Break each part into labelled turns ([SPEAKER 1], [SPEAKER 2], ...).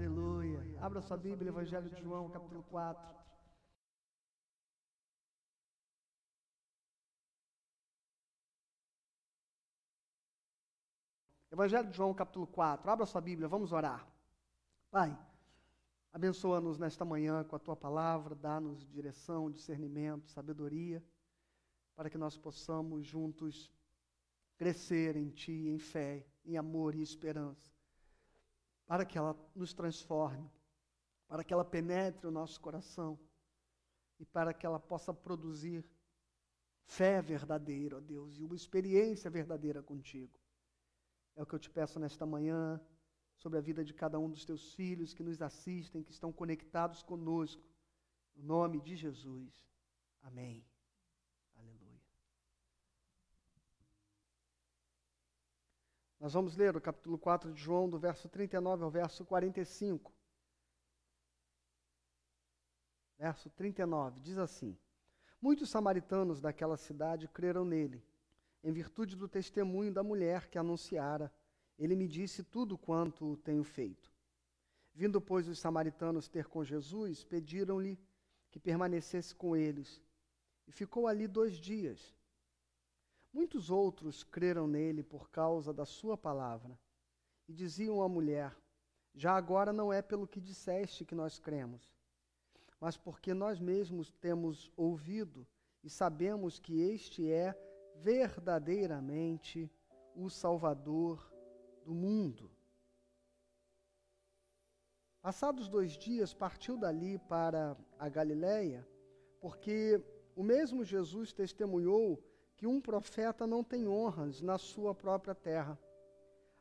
[SPEAKER 1] Aleluia. Abra sua Bíblia, Evangelho de João, capítulo 4. Evangelho de João, capítulo 4. Abra sua Bíblia, vamos orar. Pai, abençoa-nos nesta manhã com a tua palavra, dá-nos direção, discernimento, sabedoria, para que nós possamos juntos crescer em ti, em fé, em amor e esperança para que ela nos transforme, para que ela penetre o nosso coração e para que ela possa produzir fé verdadeira, ó Deus, e uma experiência verdadeira contigo. É o que eu te peço nesta manhã, sobre a vida de cada um dos teus filhos que nos assistem, que estão conectados conosco. No nome de Jesus. Amém. Aleluia. Nós vamos ler o capítulo 4 de João, do verso 39 ao verso 45. Verso 39 diz assim: Muitos samaritanos daquela cidade creram nele, em virtude do testemunho da mulher que anunciara. Ele me disse tudo quanto tenho feito. Vindo, pois, os samaritanos ter com Jesus, pediram-lhe que permanecesse com eles. E ficou ali dois dias. Muitos outros creram nele por causa da sua palavra. E diziam à mulher: Já agora não é pelo que disseste que nós cremos, mas porque nós mesmos temos ouvido e sabemos que este é verdadeiramente o Salvador do mundo. Passados dois dias, partiu dali para a Galiléia, porque o mesmo Jesus testemunhou que um profeta não tem honras na sua própria terra.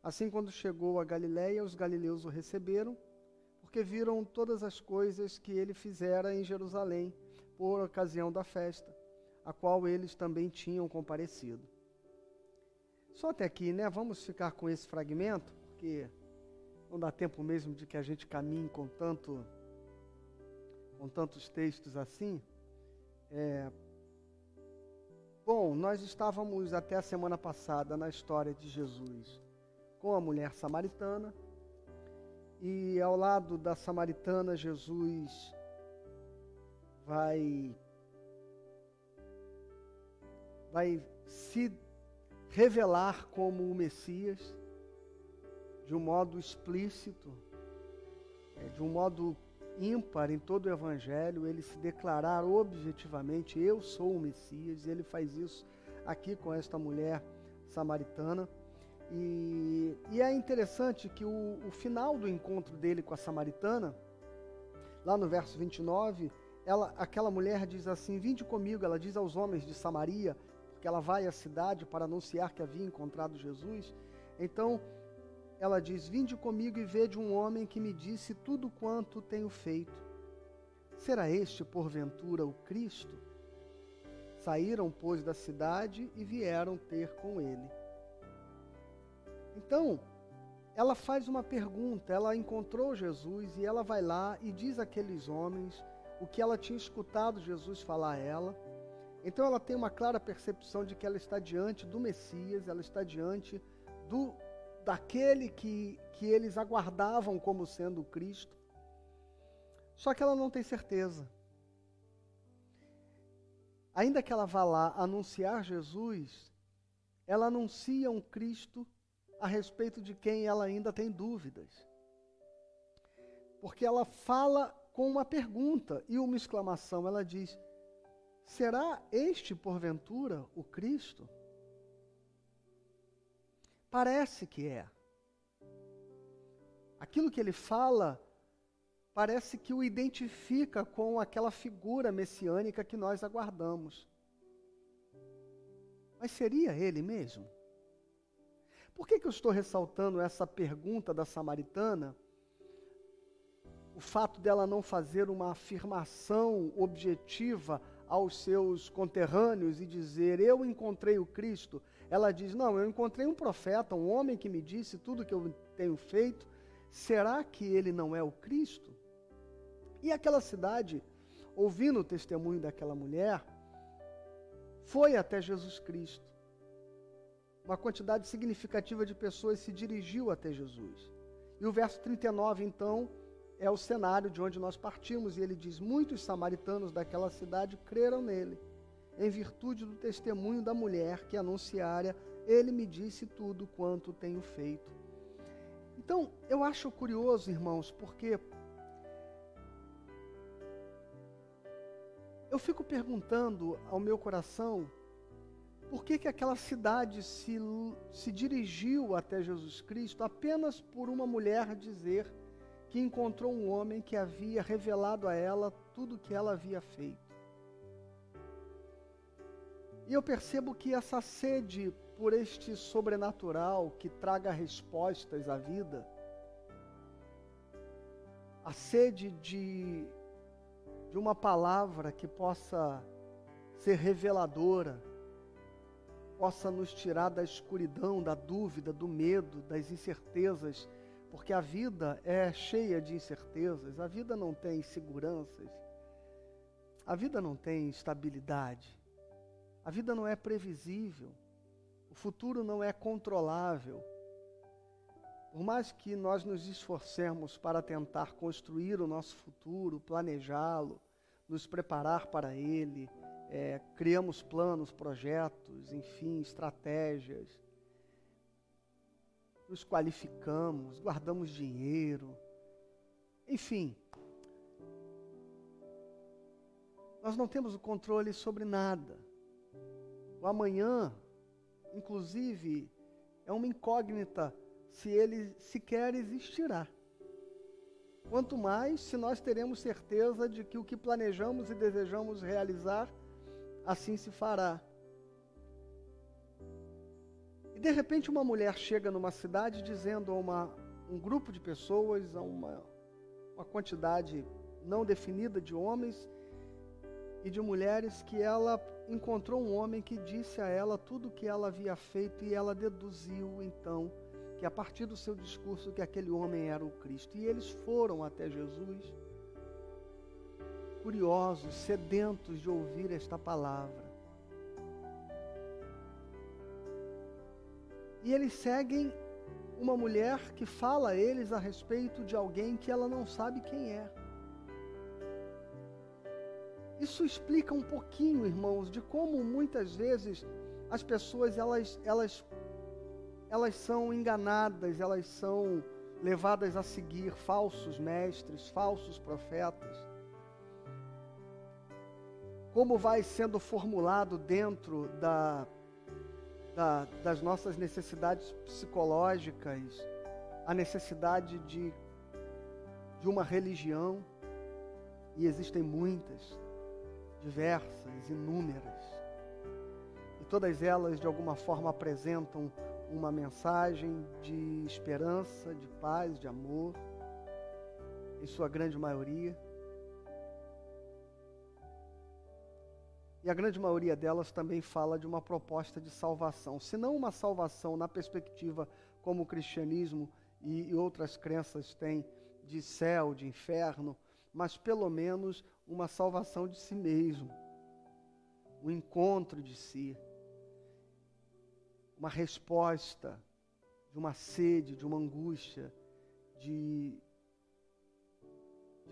[SPEAKER 1] Assim, quando chegou a Galiléia, os galileus o receberam, porque viram todas as coisas que ele fizera em Jerusalém por ocasião da festa, a qual eles também tinham comparecido. Só até aqui, né? Vamos ficar com esse fragmento, porque não dá tempo mesmo de que a gente caminhe com tanto com tantos textos assim. É, Bom, nós estávamos até a semana passada na história de Jesus com a mulher samaritana. E ao lado da samaritana, Jesus vai vai se revelar como o Messias de um modo explícito, é, de um modo ímpar em todo o Evangelho, ele se declarar objetivamente: Eu sou o Messias, e ele faz isso aqui com esta mulher samaritana. E, e é interessante que o, o, final do encontro dele com a samaritana, lá no verso 29, ela, aquela mulher diz assim: Vinde comigo, ela diz aos homens de Samaria, porque ela vai à cidade para anunciar que havia encontrado Jesus. Então, ela diz: Vinde comigo e vede um homem que me disse tudo quanto tenho feito. Será este, porventura, o Cristo? Saíram, pois, da cidade e vieram ter com ele. Então, ela faz uma pergunta. Ela encontrou Jesus e ela vai lá e diz àqueles homens o que ela tinha escutado Jesus falar a ela. Então, ela tem uma clara percepção de que ela está diante do Messias, ela está diante do daquele que, que eles aguardavam como sendo Cristo. Só que ela não tem certeza. Ainda que ela vá lá anunciar Jesus, ela anuncia um Cristo a respeito de quem ela ainda tem dúvidas. Porque ela fala com uma pergunta e uma exclamação. Ela diz: Será este, porventura, o Cristo? Parece que é. Aquilo que ele fala parece que o identifica com aquela figura messiânica que nós aguardamos. Mas seria ele mesmo? Por que, que eu estou ressaltando essa pergunta da samaritana? O fato dela não fazer uma afirmação objetiva aos seus conterrâneos e dizer: Eu encontrei o Cristo. Ela diz: Não, eu encontrei um profeta, um homem que me disse tudo que eu tenho feito. Será que ele não é o Cristo? E aquela cidade, ouvindo o testemunho daquela mulher, foi até Jesus Cristo. Uma quantidade significativa de pessoas se dirigiu até Jesus. E o verso 39, então, é o cenário de onde nós partimos, e ele diz: Muitos samaritanos daquela cidade creram nele, em virtude do testemunho da mulher que anunciara, ele me disse tudo quanto tenho feito. Então, eu acho curioso, irmãos, porque eu fico perguntando ao meu coração por que, que aquela cidade se, se dirigiu até Jesus Cristo apenas por uma mulher dizer que encontrou um homem que havia revelado a ela tudo o que ela havia feito. E eu percebo que essa sede por este sobrenatural que traga respostas à vida, a sede de, de uma palavra que possa ser reveladora, possa nos tirar da escuridão, da dúvida, do medo, das incertezas porque a vida é cheia de incertezas, a vida não tem seguranças, a vida não tem estabilidade, a vida não é previsível, o futuro não é controlável. Por mais que nós nos esforcemos para tentar construir o nosso futuro, planejá-lo, nos preparar para ele, é, criamos planos, projetos, enfim, estratégias nos qualificamos, guardamos dinheiro, enfim. Nós não temos o controle sobre nada. O amanhã, inclusive, é uma incógnita se ele sequer existirá. Quanto mais se nós teremos certeza de que o que planejamos e desejamos realizar, assim se fará. E de repente uma mulher chega numa cidade dizendo a uma, um grupo de pessoas, a uma, uma quantidade não definida de homens e de mulheres, que ela encontrou um homem que disse a ela tudo o que ela havia feito e ela deduziu então que a partir do seu discurso que aquele homem era o Cristo. E eles foram até Jesus, curiosos, sedentos de ouvir esta palavra. E eles seguem uma mulher que fala a eles a respeito de alguém que ela não sabe quem é. Isso explica um pouquinho, irmãos, de como muitas vezes as pessoas elas elas elas são enganadas, elas são levadas a seguir falsos mestres, falsos profetas. Como vai sendo formulado dentro da da, das nossas necessidades psicológicas, a necessidade de, de uma religião, e existem muitas, diversas, inúmeras, e todas elas de alguma forma apresentam uma mensagem de esperança, de paz, de amor, em sua grande maioria. E a grande maioria delas também fala de uma proposta de salvação. Se não uma salvação na perspectiva como o cristianismo e, outras crenças têm de céu, de inferno, mas pelo menos uma salvação de si mesmo, um encontro de si, uma resposta de uma sede, de uma angústia, de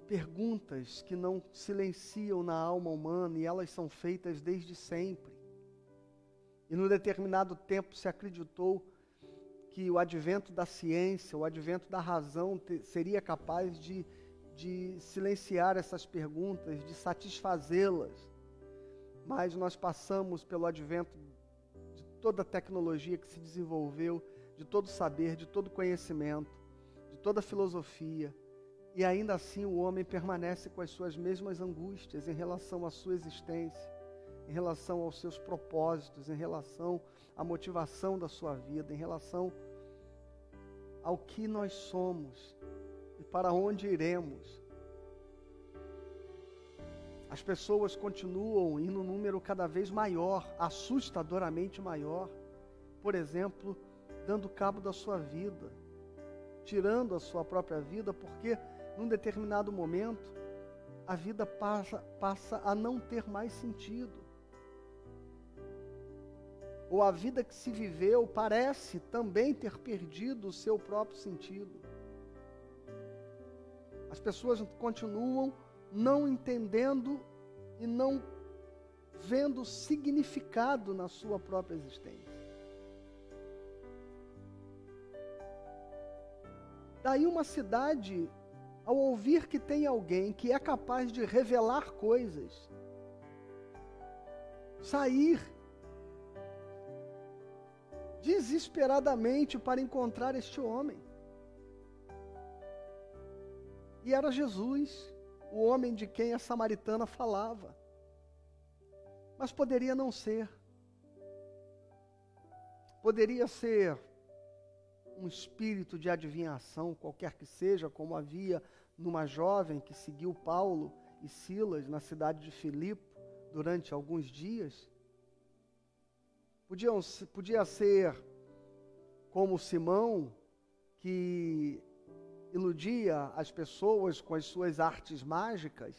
[SPEAKER 1] perguntas que não silenciam na alma humana e elas são feitas desde sempre. E no determinado tempo se acreditou que o advento da ciência, o advento da razão te, seria capaz de, de silenciar essas perguntas, de satisfazê-las. Mas nós passamos pelo advento de toda a tecnologia que se desenvolveu, de todo saber, de todo conhecimento, de toda filosofia e ainda assim o homem permanece com as suas mesmas angústias em relação à sua existência, em relação aos seus propósitos, em relação à motivação da sua vida, em relação ao que nós somos e para onde iremos. As pessoas continuam em um número cada vez maior, assustadoramente maior, por exemplo, dando cabo da sua vida, tirando a sua própria vida, porque num determinado momento, a vida passa, passa a não ter mais sentido. Ou a vida que se viveu parece também ter perdido o seu próprio sentido. As As pessoas continuam não entendendo e não vendo significado na sua própria existência. Daí uma cidade, ao ouvir que tem alguém que é capaz de revelar coisas, sair desesperadamente para encontrar este homem. E era Jesus, o homem de quem a samaritana falava. Mas poderia não ser. Poderia ser um espírito de adivinhação, qualquer que seja, como havia numa jovem que seguiu Paulo e Silas na cidade de Filipe durante alguns dias. Podiam, podia ser como Simão, que iludia as pessoas com as suas artes mágicas.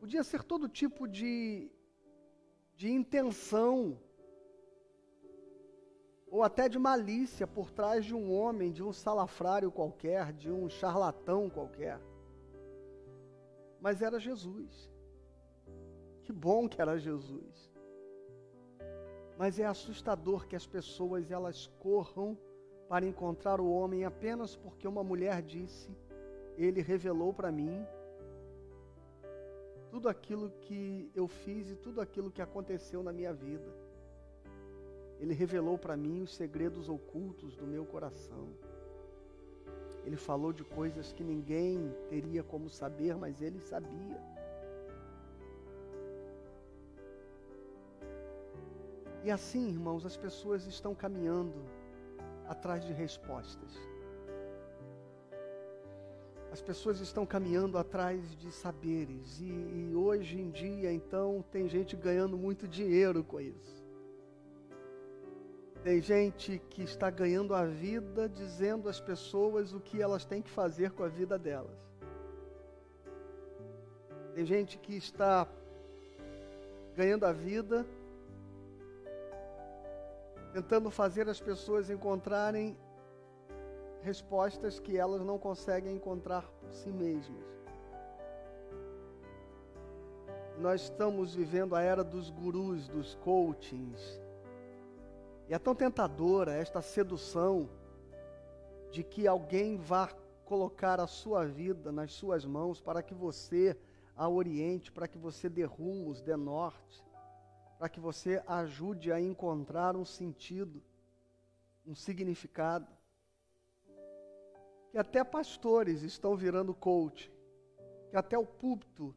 [SPEAKER 1] Podia ser todo tipo de, de intenção ou até de malícia por trás de um homem, de um salafrário qualquer, de um charlatão qualquer. Mas era Jesus. Que bom que era Jesus. Mas é assustador que as pessoas elas corram para encontrar o homem apenas porque uma mulher disse: Ele revelou para mim tudo aquilo que eu fiz e tudo aquilo que aconteceu na minha vida. Ele revelou para mim os segredos ocultos do meu coração. Ele falou de coisas que ninguém teria como saber, mas ele sabia. E assim, irmãos, as pessoas estão caminhando atrás de respostas. As pessoas estão caminhando atrás de saberes. E, e, hoje em dia, então, tem gente ganhando muito dinheiro com isso. Tem gente que está ganhando a vida dizendo às pessoas o que elas têm que fazer com a vida delas. Tem gente que está ganhando a vida tentando fazer as pessoas encontrarem respostas que elas não conseguem encontrar por si mesmas. Nós estamos vivendo a era dos gurus, dos coachings. E é tão tentadora esta sedução de que alguém vá colocar a sua vida nas suas mãos para que você a oriente, para que você dê rumos, dê norte para que você ajude a encontrar um sentido, um significado. Que até pastores estão virando coach, que até o púlpito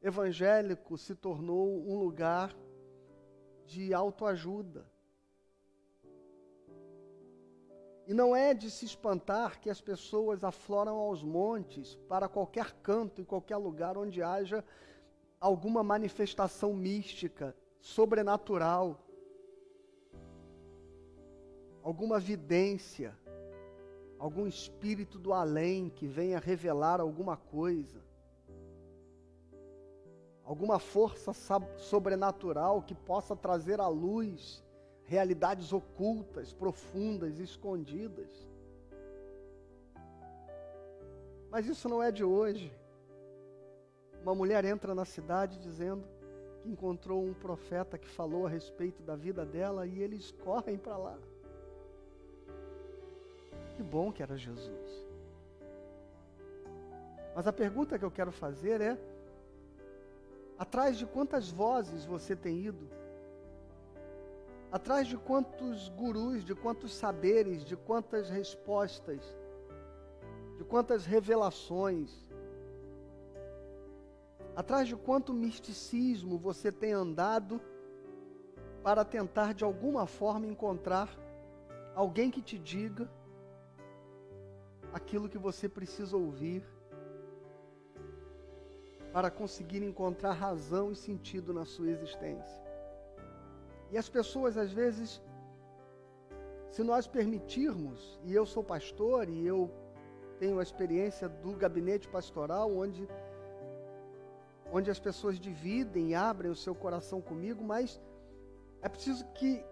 [SPEAKER 1] evangélico se tornou um lugar de autoajuda. E não é de se espantar que as pessoas afloram aos montes para qualquer canto, em qualquer lugar onde haja alguma manifestação mística sobrenatural, alguma vidência, algum espírito do além que venha revelar alguma coisa, alguma força sobrenatural que possa trazer à luz realidades ocultas, profundas, escondidas. Mas isso não é de hoje. Uma mulher entra na cidade dizendo: que encontrou um profeta que falou a respeito da vida dela e eles correm para lá. Que bom que era Jesus. Mas a pergunta que eu quero fazer é: atrás de quantas vozes você tem ido? Atrás de quantos gurus, de quantos saberes, de quantas respostas, de quantas revelações, Atrás de quanto misticismo você tem andado para tentar de alguma forma encontrar alguém que te diga aquilo que você precisa ouvir para conseguir encontrar razão e sentido na sua existência. E as pessoas às vezes se nós permitirmos, e eu sou pastor e eu tenho a experiência do gabinete pastoral onde onde as pessoas dividem e abrem o seu coração comigo, mas é preciso que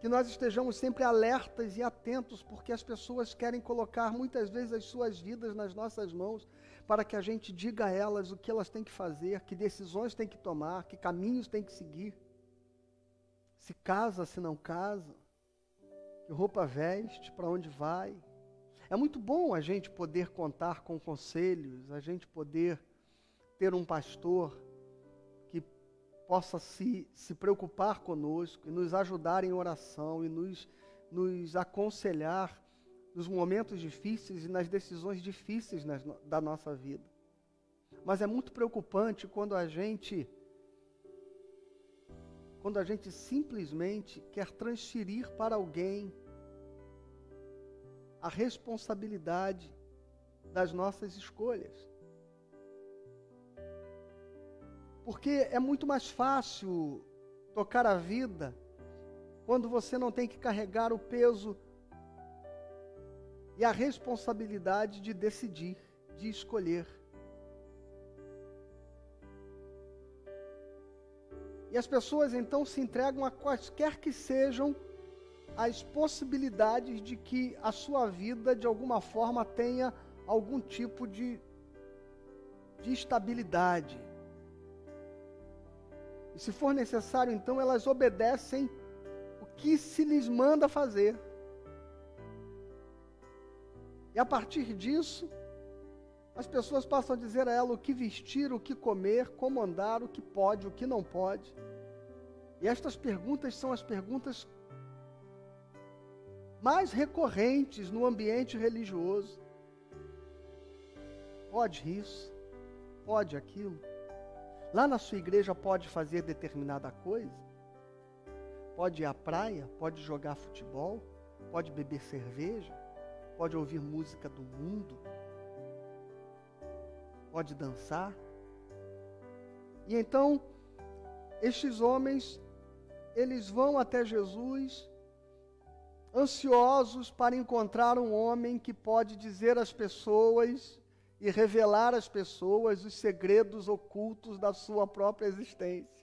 [SPEAKER 1] que nós estejamos sempre alertas e atentos, porque as pessoas querem colocar muitas vezes as suas vidas nas nossas mãos, para que a gente diga a elas o que elas têm que fazer, que decisões têm que tomar, que caminhos têm que seguir. Se casa, se não casa, que roupa veste, para onde vai. É muito bom a gente poder contar com conselhos, a gente poder ter um pastor possa se, se preocupar conosco e nos ajudar em oração e nos, nos aconselhar nos momentos difíceis e nas decisões difíceis nas, da nossa vida. Mas é muito preocupante quando a gente quando a gente simplesmente quer transferir para alguém a responsabilidade das nossas escolhas. Porque é muito mais fácil tocar a vida quando você não tem que carregar o peso e a responsabilidade de decidir, de escolher. E as pessoas então se entregam a quaisquer que sejam as possibilidades de que a sua vida de alguma forma tenha algum tipo de, de estabilidade. Se for necessário, então elas obedecem o que se lhes manda fazer. E a partir disso, as pessoas passam a dizer a ela o que vestir, o que comer, como andar, o que pode, o que não pode. E estas perguntas são as perguntas mais recorrentes no ambiente religioso. Pode isso? Pode aquilo? Lá na sua igreja pode fazer determinada coisa? Pode ir à praia? Pode jogar futebol? Pode beber cerveja? Pode ouvir música do mundo? Pode dançar? E então, estes homens, eles vão até Jesus, ansiosos para encontrar um homem que pode dizer às pessoas e revelar às pessoas os segredos ocultos da sua própria existência.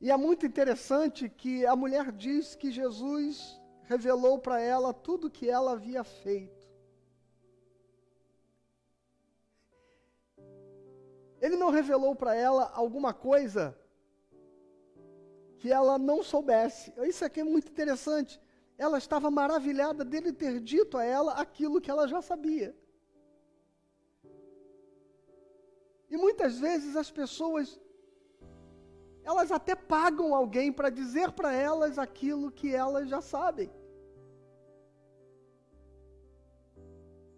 [SPEAKER 1] E é muito interessante que a mulher diz que Jesus revelou para ela tudo o que ela havia feito. Ele não revelou para ela alguma coisa que ela não soubesse. Isso aqui é muito interessante ela estava maravilhada dele ter dito a ela aquilo que ela já sabia. E muitas vezes as pessoas elas até pagam alguém para dizer para elas aquilo que elas já sabem.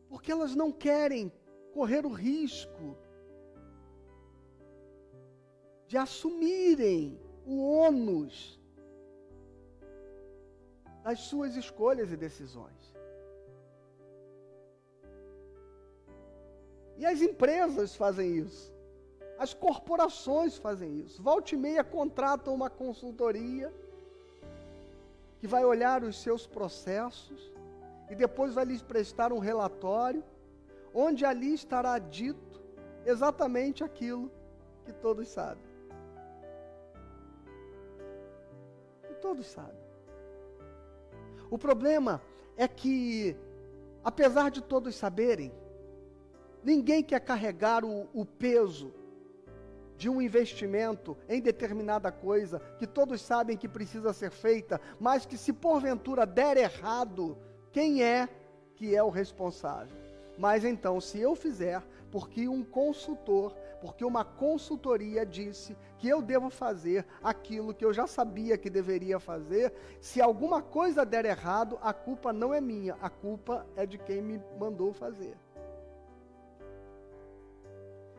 [SPEAKER 1] Porque elas não querem correr o risco de assumirem o ônus das suas escolhas e decisões. E as empresas fazem isso. As corporações fazem isso. Volte e meia contratam uma consultoria que vai olhar os seus processos e depois vai lhes prestar um relatório onde ali estará dito exatamente aquilo que todos sabem. Que todos sabem. O problema é que, apesar de todos saberem, ninguém quer carregar o, o peso de um investimento em determinada coisa que todos sabem que precisa ser feita, mas que se porventura der errado, quem é que é o responsável? Mas então, se eu fizer, porque um consultor, porque uma consultoria disse que eu devo fazer aquilo que eu já sabia que deveria fazer, se alguma coisa der errado, a culpa não é minha, a culpa é de quem me mandou fazer.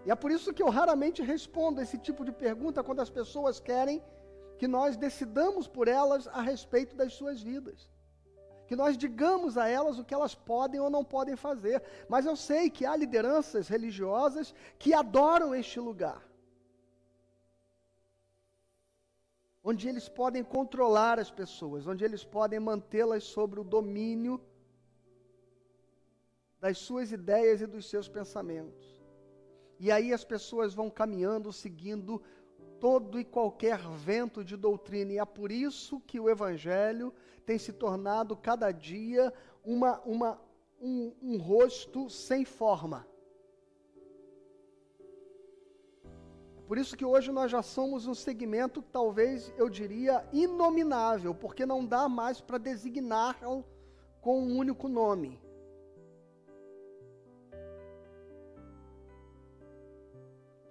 [SPEAKER 1] E é por isso que eu raramente respondo esse tipo de pergunta quando as pessoas querem que nós decidamos por elas a respeito das suas vidas que nós digamos a elas o que elas podem ou não podem fazer. Mas eu sei que há lideranças religiosas que adoram este lugar. Onde eles podem controlar as pessoas, onde eles podem mantê-las sobre o domínio das suas ideias e dos seus pensamentos. E aí as pessoas vão caminhando, seguindo todo e qualquer vento de doutrina. E é por isso que o Evangelho tem se tornado cada dia uma, uma, um, um rosto sem forma. É por isso que hoje nós já somos um segmento, talvez eu diria, inominável, porque não dá mais para designar com um único nome.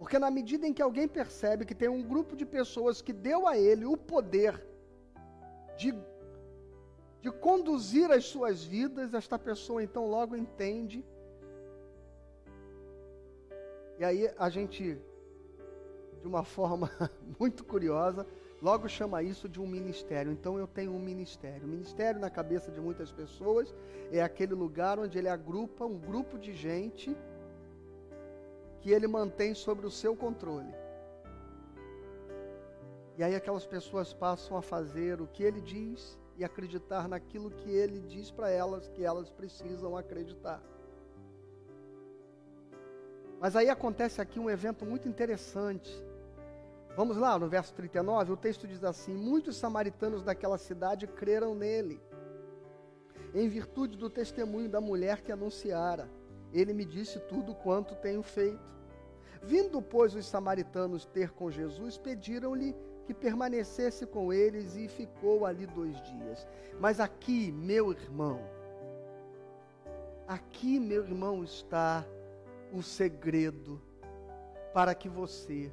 [SPEAKER 1] Porque na medida em que alguém percebe que tem um grupo de pessoas que deu a ele o poder de, de conduzir as suas vidas, esta pessoa então logo entende. E aí a gente, de uma forma muito curiosa, logo chama isso de um ministério. Então eu tenho um ministério. O ministério na cabeça de muitas pessoas é aquele lugar onde ele agrupa um grupo de gente que ele mantém sobre o seu controle. E aí aquelas pessoas passam a fazer o que ele diz e acreditar naquilo que ele diz para elas que elas precisam acreditar. Mas aí acontece aqui um evento muito interessante. Vamos lá, no verso 39, o texto diz assim: Muitos samaritanos daquela cidade creram nele, em virtude do testemunho da mulher que anunciara. Ele me disse tudo quanto tenho feito. Vindo, pois, os samaritanos ter com Jesus, pediram-lhe que permanecesse com eles e ficou ali dois dias. Mas aqui, meu irmão, aqui, meu irmão, está o segredo para que você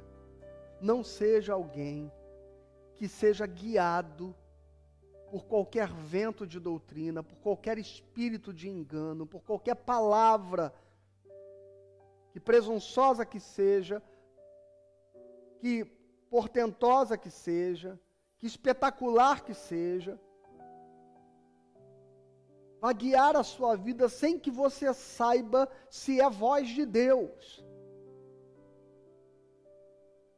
[SPEAKER 1] não seja alguém que seja guiado por qualquer vento de doutrina, por qualquer espírito de engano, por qualquer palavra que presunçosa que seja, que portentosa que seja, que espetacular que seja, vai guiar a sua vida sem que você saiba se é voz de Deus.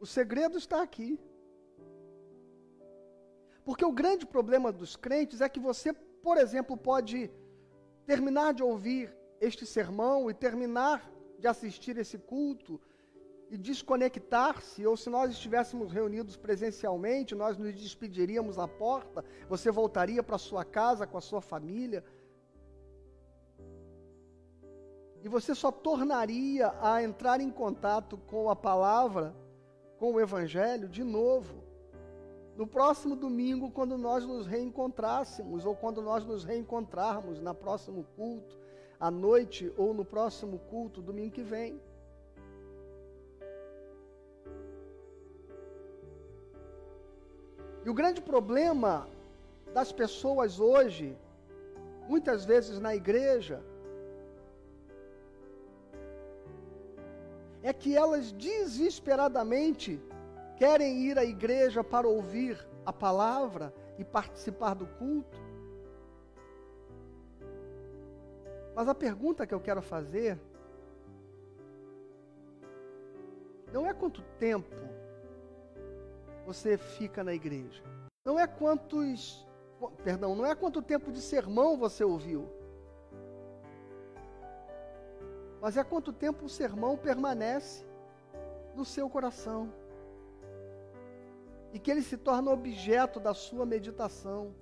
[SPEAKER 1] O segredo está aqui. Porque o grande problema dos crentes é que você, por exemplo, pode terminar de ouvir este sermão e terminar de assistir esse culto e desconectar-se, ou se nós estivéssemos reunidos presencialmente, nós nos despediríamos à porta, você voltaria para sua casa com a sua família. E você só tornaria a entrar em contato com a palavra, com o Evangelho, de novo, no próximo domingo, quando nós nos reencontrássemos, ou quando nós nos reencontrarmos na próximo culto à noite ou no próximo culto, domingo que vem. E o grande problema das pessoas hoje, muitas vezes na igreja, é que elas desesperadamente querem ir à igreja para ouvir a palavra e participar do culto, Mas a pergunta que eu quero fazer não é quanto tempo você fica na igreja. Não é quantos, perdão, não é quanto tempo de sermão você ouviu. Mas é quanto tempo o sermão permanece no seu coração. E que ele se torna objeto da sua meditação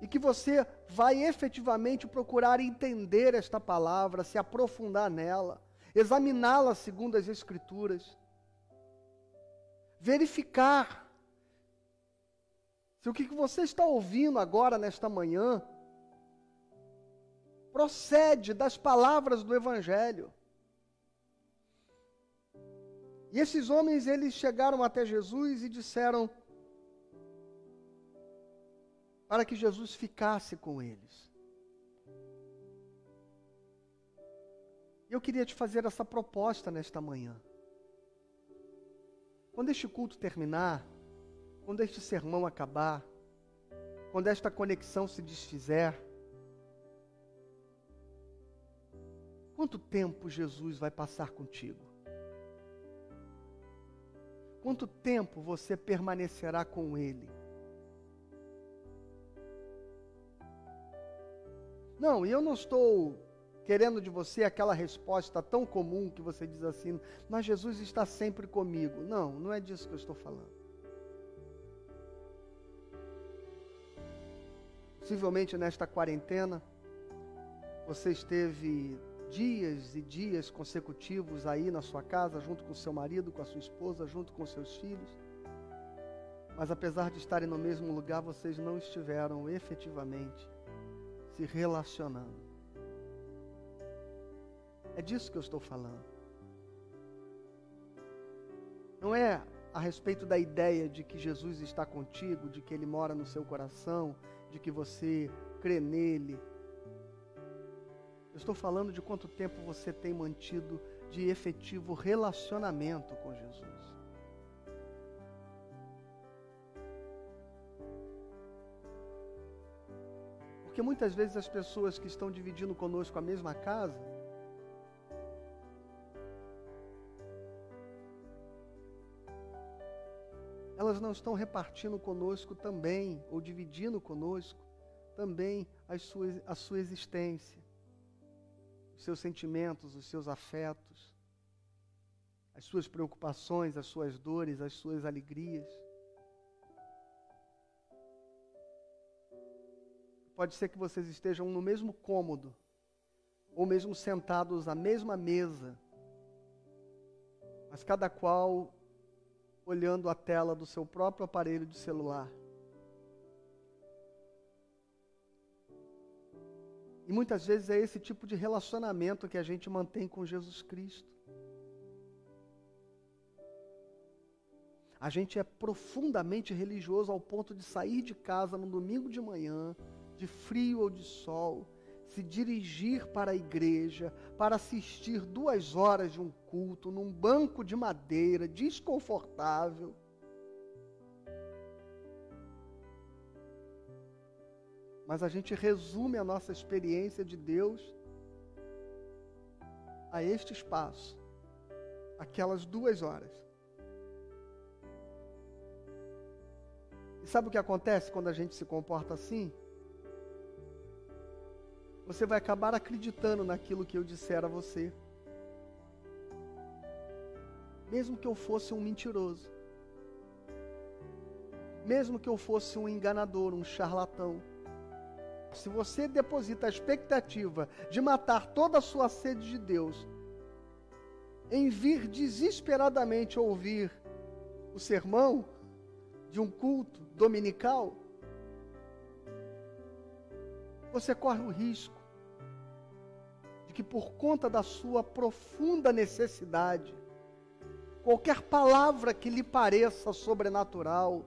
[SPEAKER 1] e que você vai efetivamente procurar entender esta palavra, se aprofundar nela, examiná-la segundo as Escrituras, verificar se o que você está ouvindo agora, nesta manhã, procede das palavras do Evangelho. E esses homens, eles chegaram até Jesus e disseram: para que Jesus ficasse com eles. Eu queria te fazer essa proposta nesta manhã. Quando este culto terminar, quando este sermão acabar, quando esta conexão se desfizer, quanto tempo Jesus vai passar contigo? Quanto tempo você permanecerá com Ele? Não, e eu não estou querendo de você aquela resposta tão comum que você diz assim: Mas Jesus está sempre comigo. Não, não é disso que eu estou falando. Possivelmente nesta quarentena, você esteve dias e dias consecutivos aí na sua casa, junto com seu marido, com a sua esposa, junto com seus filhos. Mas apesar de estarem no mesmo lugar, vocês não estiveram efetivamente se relacionando. É disso que eu estou falando. Não é a respeito da ideia de que Jesus está contigo, de que Ele mora no seu coração, de que você crê nele. Eu estou falando de quanto tempo você tem mantido de efetivo relacionamento com Jesus. Porque muitas vezes as pessoas que estão dividindo conosco a mesma casa, elas não estão repartindo conosco também, ou dividindo conosco também as suas, a sua existência, os seus sentimentos, os seus afetos, as suas preocupações, as suas dores, as suas alegrias. Pode ser que vocês estejam no mesmo cômodo, ou mesmo sentados à mesma mesa, mas cada qual olhando a tela do seu próprio aparelho de celular. E muitas vezes é esse tipo de relacionamento que a gente mantém com Jesus Cristo. A gente é profundamente religioso ao ponto de sair de casa no domingo de manhã, de frio ou de sol, se dirigir para a igreja para assistir duas horas de um culto num banco de madeira desconfortável. Mas a gente resume a nossa experiência de Deus a este espaço, aquelas duas horas. E sabe o que acontece quando a gente se comporta assim? Você vai acabar acreditando naquilo que eu disser a você. Mesmo que eu fosse um mentiroso, mesmo que eu fosse um enganador, um charlatão, se você deposita a expectativa de matar toda a sua sede de Deus, em vir desesperadamente ouvir o sermão de um culto dominical, você corre o risco de que, por conta da sua profunda necessidade, qualquer palavra que lhe pareça sobrenatural,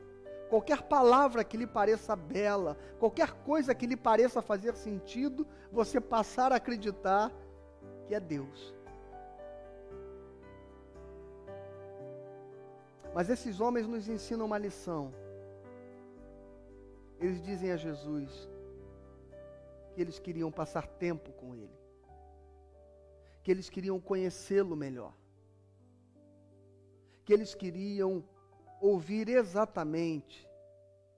[SPEAKER 1] qualquer palavra que lhe pareça bela, qualquer coisa que lhe pareça fazer sentido, você passar a acreditar que é Deus. Mas esses homens nos ensinam uma lição. Eles dizem a Jesus: que eles queriam passar tempo com Ele, que eles queriam conhecê-lo melhor, que eles queriam ouvir exatamente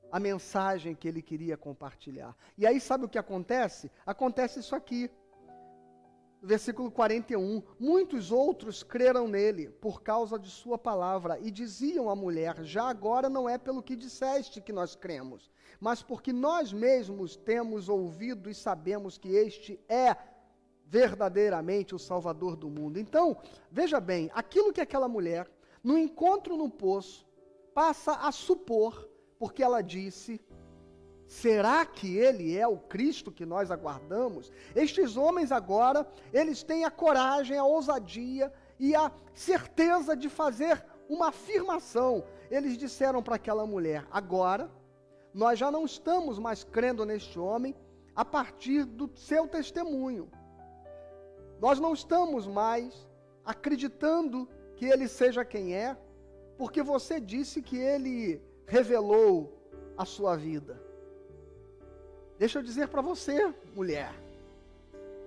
[SPEAKER 1] a mensagem que ele queria compartilhar. E aí, sabe o que acontece? Acontece isso aqui versículo 41, muitos outros creram nele por causa de sua palavra e diziam à mulher: Já agora não é pelo que disseste que nós cremos, mas porque nós mesmos temos ouvido e sabemos que este é verdadeiramente o Salvador do mundo. Então, veja bem, aquilo que aquela mulher, no encontro no poço, passa a supor, porque ela disse: Será que ele é o Cristo que nós aguardamos? Estes homens agora, eles têm a coragem, a ousadia e a certeza de fazer uma afirmação. Eles disseram para aquela mulher: agora, nós já não estamos mais crendo neste homem a partir do seu testemunho. Nós não estamos mais acreditando que ele seja quem é, porque você disse que ele revelou a sua vida. Deixa eu dizer para você, mulher: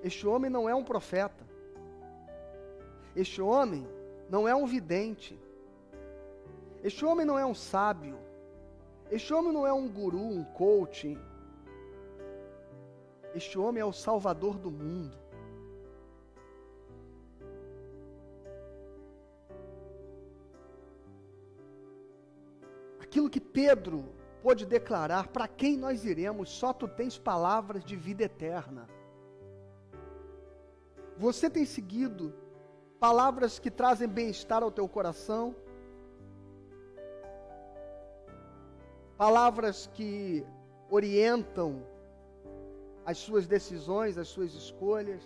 [SPEAKER 1] este homem não é um profeta, este homem não é um vidente, este homem não é um sábio, este homem não é um guru, um coaching. Este homem é o Salvador do mundo. Aquilo que Pedro pôde declarar: para quem nós iremos? Só tu tens palavras de vida eterna. Você tem seguido palavras que trazem bem-estar ao teu coração? Palavras que orientam as suas decisões, as suas escolhas?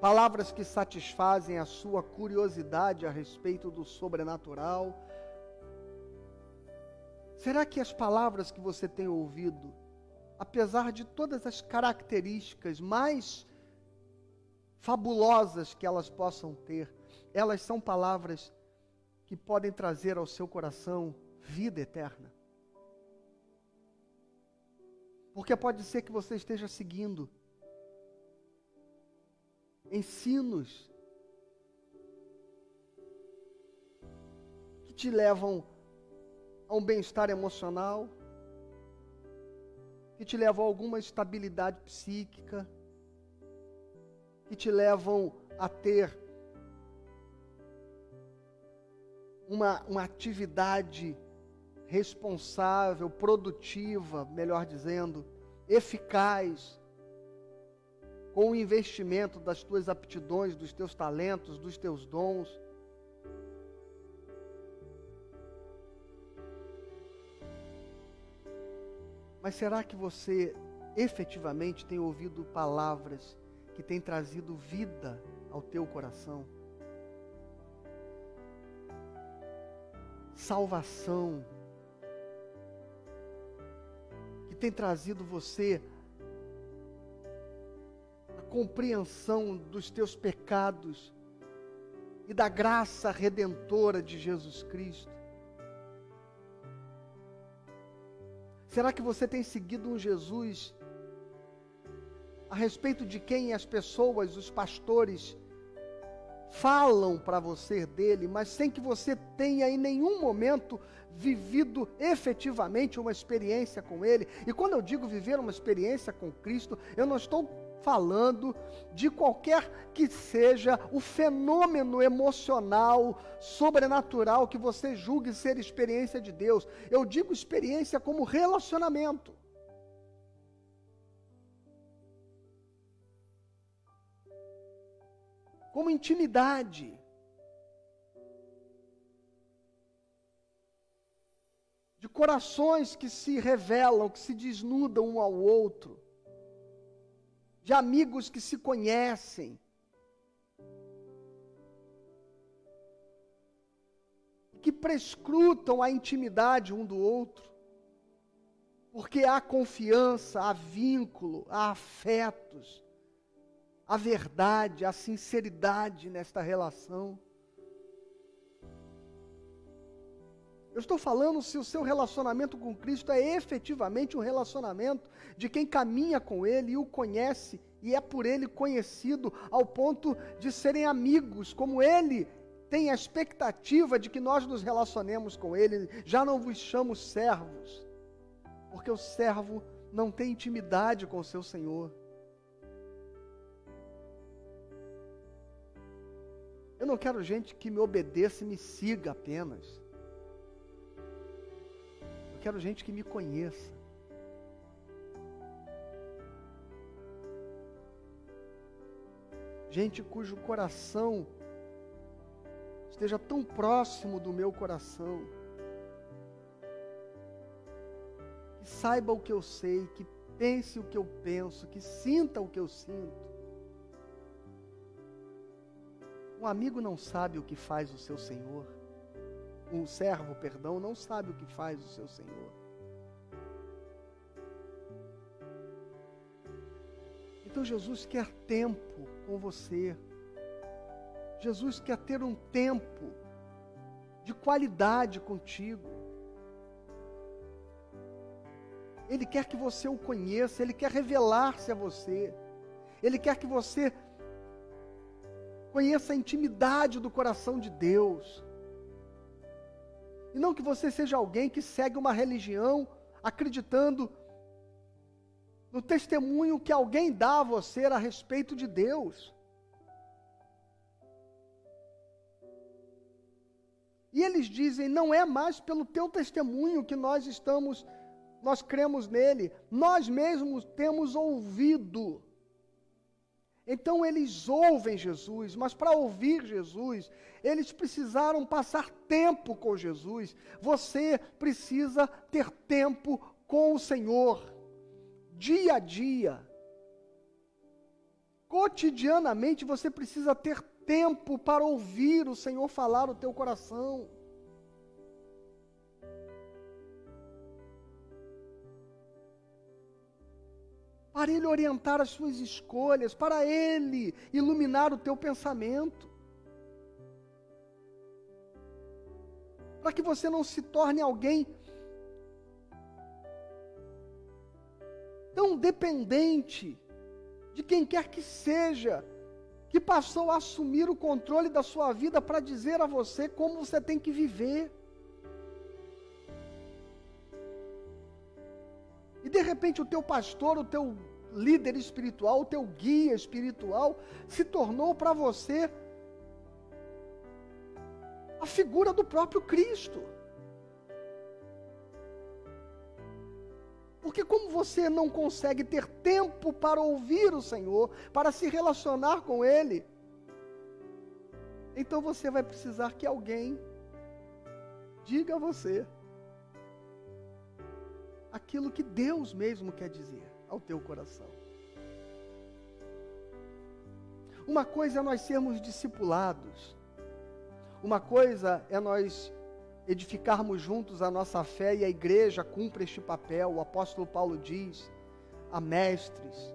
[SPEAKER 1] Palavras que satisfazem a sua curiosidade a respeito do sobrenatural. Será que as palavras que você tem ouvido, apesar de todas as características mais fabulosas que elas possam ter, elas são palavras que podem trazer ao seu coração vida eterna? Porque pode ser que você esteja seguindo ensinos que te levam a um bem-estar emocional, que te levam a alguma estabilidade psíquica, que te levam a ter uma, uma atividade responsável, produtiva, melhor dizendo, eficaz, com o investimento das tuas aptidões, dos teus talentos, dos teus dons. Mas será que você efetivamente tem ouvido palavras que têm trazido vida ao teu coração? Salvação, que tem trazido você compreensão dos teus pecados e da graça redentora de Jesus Cristo? Será que você tem seguido um Jesus a respeito de quem as pessoas, os pastores, falam para você dele, mas sem que você tenha em nenhum momento vivido efetivamente uma experiência com ele? E quando eu digo viver uma experiência com Cristo, eu não estou falando de qualquer que seja o fenômeno emocional, sobrenatural que você julgue ser experiência de Deus. Eu digo experiência como relacionamento. Como intimidade. De corações que se revelam, que se desnudam um ao outro de amigos que se conhecem. Que prescrutam a intimidade um do outro. Porque há confiança, há vínculo, há afetos, há verdade, há sinceridade nesta relação. Eu estou falando se o seu relacionamento com Cristo é efetivamente um relacionamento de quem caminha com Ele e o conhece e é por Ele conhecido ao ponto de serem amigos, como Ele tem a expectativa de que nós nos relacionemos com Ele. Já não vos chamo servos, porque o servo não tem intimidade com o seu Senhor. Eu não quero gente que me obedeça e me siga apenas quero gente que me conheça. Gente cujo coração esteja tão próximo do meu coração. Que saiba o que eu sei, que pense o que eu penso, que sinta o que eu sinto. Um amigo não sabe o que faz o seu Senhor um servo, perdão, não sabe o que faz o seu Senhor. Então Jesus quer tempo com você. Jesus quer ter um tempo de qualidade contigo. Ele quer que você o conheça, ele quer revelar-se a você. Ele quer que você conheça a intimidade do coração de Deus. E não que você seja alguém que segue uma religião acreditando no testemunho que alguém dá a você a respeito de Deus. E eles dizem: não é mais pelo teu testemunho que nós estamos, nós cremos nele, nós mesmos temos ouvido. Então eles ouvem Jesus, mas para ouvir Jesus, eles precisaram passar tempo com Jesus. Você precisa ter tempo com o Senhor, dia a dia. Cotidianamente você precisa ter tempo para ouvir o Senhor falar o teu coração. Para Ele orientar as suas escolhas, para Ele iluminar o teu pensamento. Para que você não se torne alguém tão dependente de quem quer que seja, que passou a assumir o controle da sua vida para dizer a você como você tem que viver. E de repente o teu pastor, o teu líder espiritual, o teu guia espiritual, se tornou para você a figura do próprio Cristo. Porque como você não consegue ter tempo para ouvir o Senhor, para se relacionar com Ele, então você vai precisar que alguém diga a você aquilo que Deus mesmo quer dizer ao teu coração. Uma coisa é nós sermos discipulados, uma coisa é nós edificarmos juntos a nossa fé e a igreja cumpre este papel. O apóstolo Paulo diz a mestres,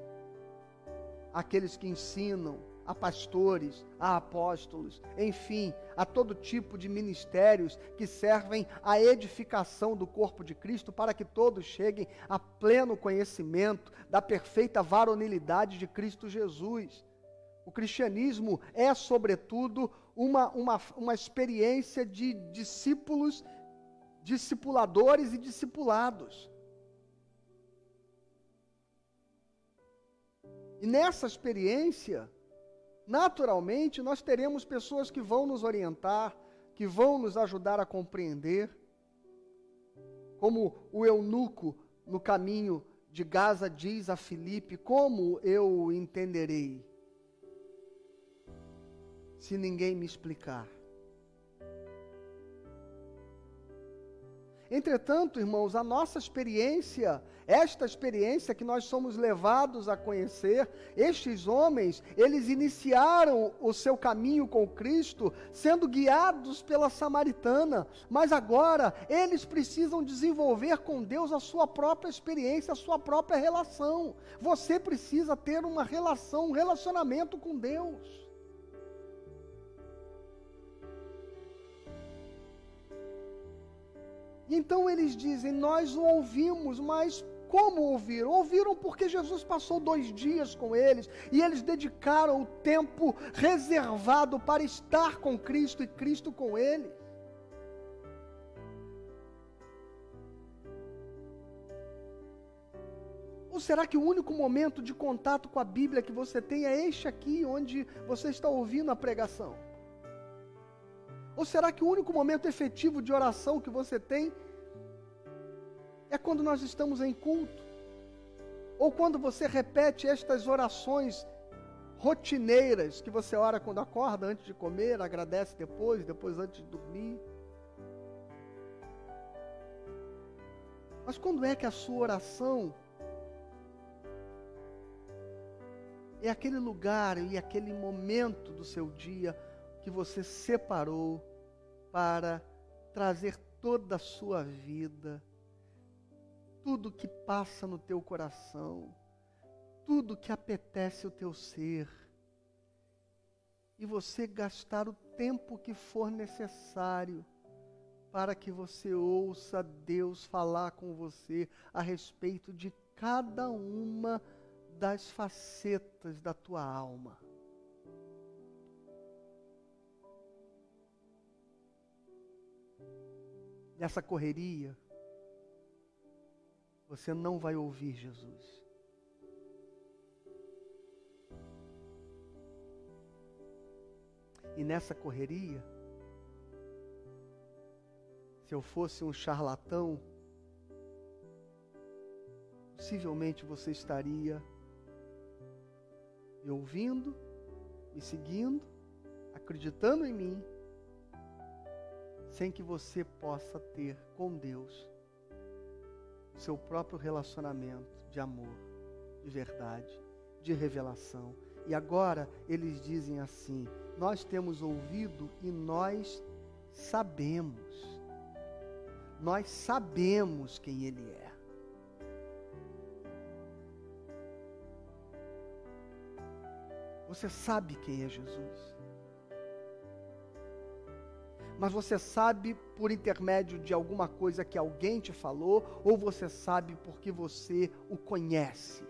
[SPEAKER 1] aqueles que ensinam, a pastores, a apóstolos, enfim, a todo tipo de ministérios que servem à edificação do corpo de Cristo para que todos cheguem a pleno conhecimento da perfeita varonilidade de Cristo Jesus. O cristianismo é, sobretudo, uma, uma, uma experiência de discípulos, discipuladores e discipulados. E nessa experiência, naturalmente, nós teremos pessoas que vão nos orientar, que vão nos ajudar a compreender. Como o eunuco no caminho de Gaza diz a Filipe: Como eu entenderei se ninguém me explicar? Entretanto, irmãos, a nossa experiência, esta experiência que nós somos levados a conhecer, estes homens, eles iniciaram o seu caminho com Cristo sendo guiados pela samaritana, mas agora eles precisam desenvolver com Deus a sua própria experiência, a sua própria relação. Você precisa ter uma relação, um relacionamento com Deus. Então eles dizem: Nós o ouvimos, mas como ouviram? Ouviram porque Jesus passou dois dias com eles e eles dedicaram o tempo reservado para estar com Cristo e Cristo com eles. Ou será que o único momento de contato com a Bíblia que você tem é este aqui, onde você está ouvindo a pregação? Ou será que o único momento efetivo de oração que você tem é quando nós estamos em culto? Ou quando você repete estas orações rotineiras que você ora quando acorda, antes de comer, agradece depois, depois antes de dormir? Mas quando é que a sua oração é aquele lugar e aquele momento do seu dia que você separou para trazer toda a sua vida, tudo que passa no teu coração, tudo que apetece o teu ser, e você gastar o tempo que for necessário para que você ouça Deus falar com você a respeito de cada uma das facetas da tua alma. Nessa correria, você não vai ouvir Jesus. E nessa correria, se eu fosse um charlatão, possivelmente você estaria me ouvindo, me seguindo, acreditando em mim, sem que você possa ter com Deus seu próprio relacionamento de amor, de verdade, de revelação. E agora eles dizem assim: Nós temos ouvido e nós sabemos. Nós sabemos quem Ele é. Você sabe quem é Jesus. Mas você sabe por intermédio de alguma coisa que alguém te falou, ou você sabe porque você o conhece.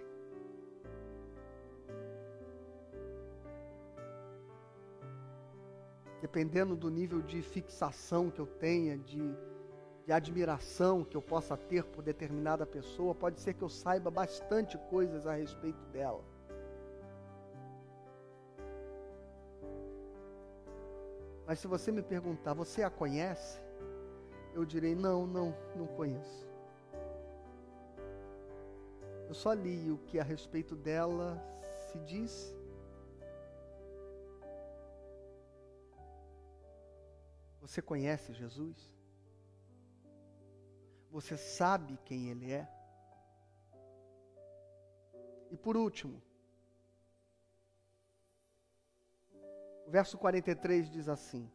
[SPEAKER 1] Dependendo do nível de fixação que eu tenha, de, de admiração que eu possa ter por determinada pessoa, pode ser que eu saiba bastante coisas a respeito dela. Mas se você me perguntar, você a conhece? Eu direi, não, não, não conheço. Eu só li o que a respeito dela se diz. Você conhece Jesus? Você sabe quem Ele é? E por último, Verso 43 diz assim: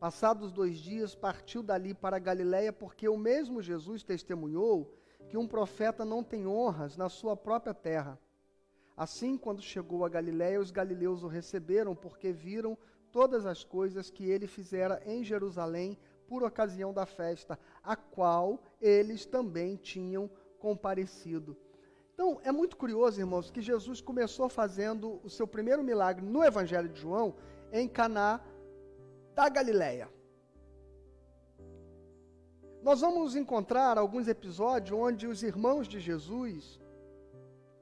[SPEAKER 1] Passados dois dias, partiu dali para Galiléia, porque o mesmo Jesus testemunhou que um profeta não tem honras na sua própria terra. Assim, quando chegou a Galiléia, os galileus o receberam, porque viram todas as coisas que ele fizera em Jerusalém por ocasião da festa, a qual eles também tinham comparecido. Então, é muito curioso, irmãos, que Jesus começou fazendo o seu primeiro milagre no Evangelho de João em Caná da Galileia. Nós vamos encontrar alguns episódios onde os irmãos de Jesus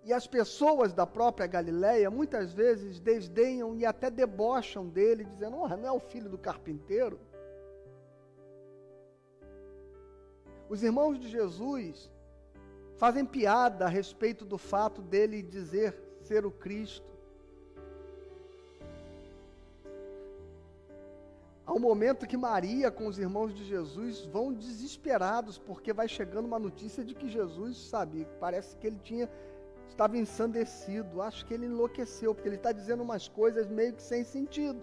[SPEAKER 1] e as pessoas da própria Galileia muitas vezes desdenham e até debocham dele, dizendo: oh, não é o filho do carpinteiro? Os irmãos de Jesus fazem piada a respeito do fato dele dizer ser o Cristo. Há um momento que Maria com os irmãos de Jesus vão desesperados, porque vai chegando uma notícia de que Jesus, sabe, parece que ele tinha estava ensandecido, acho que ele enlouqueceu, porque ele está dizendo umas coisas meio que sem sentido.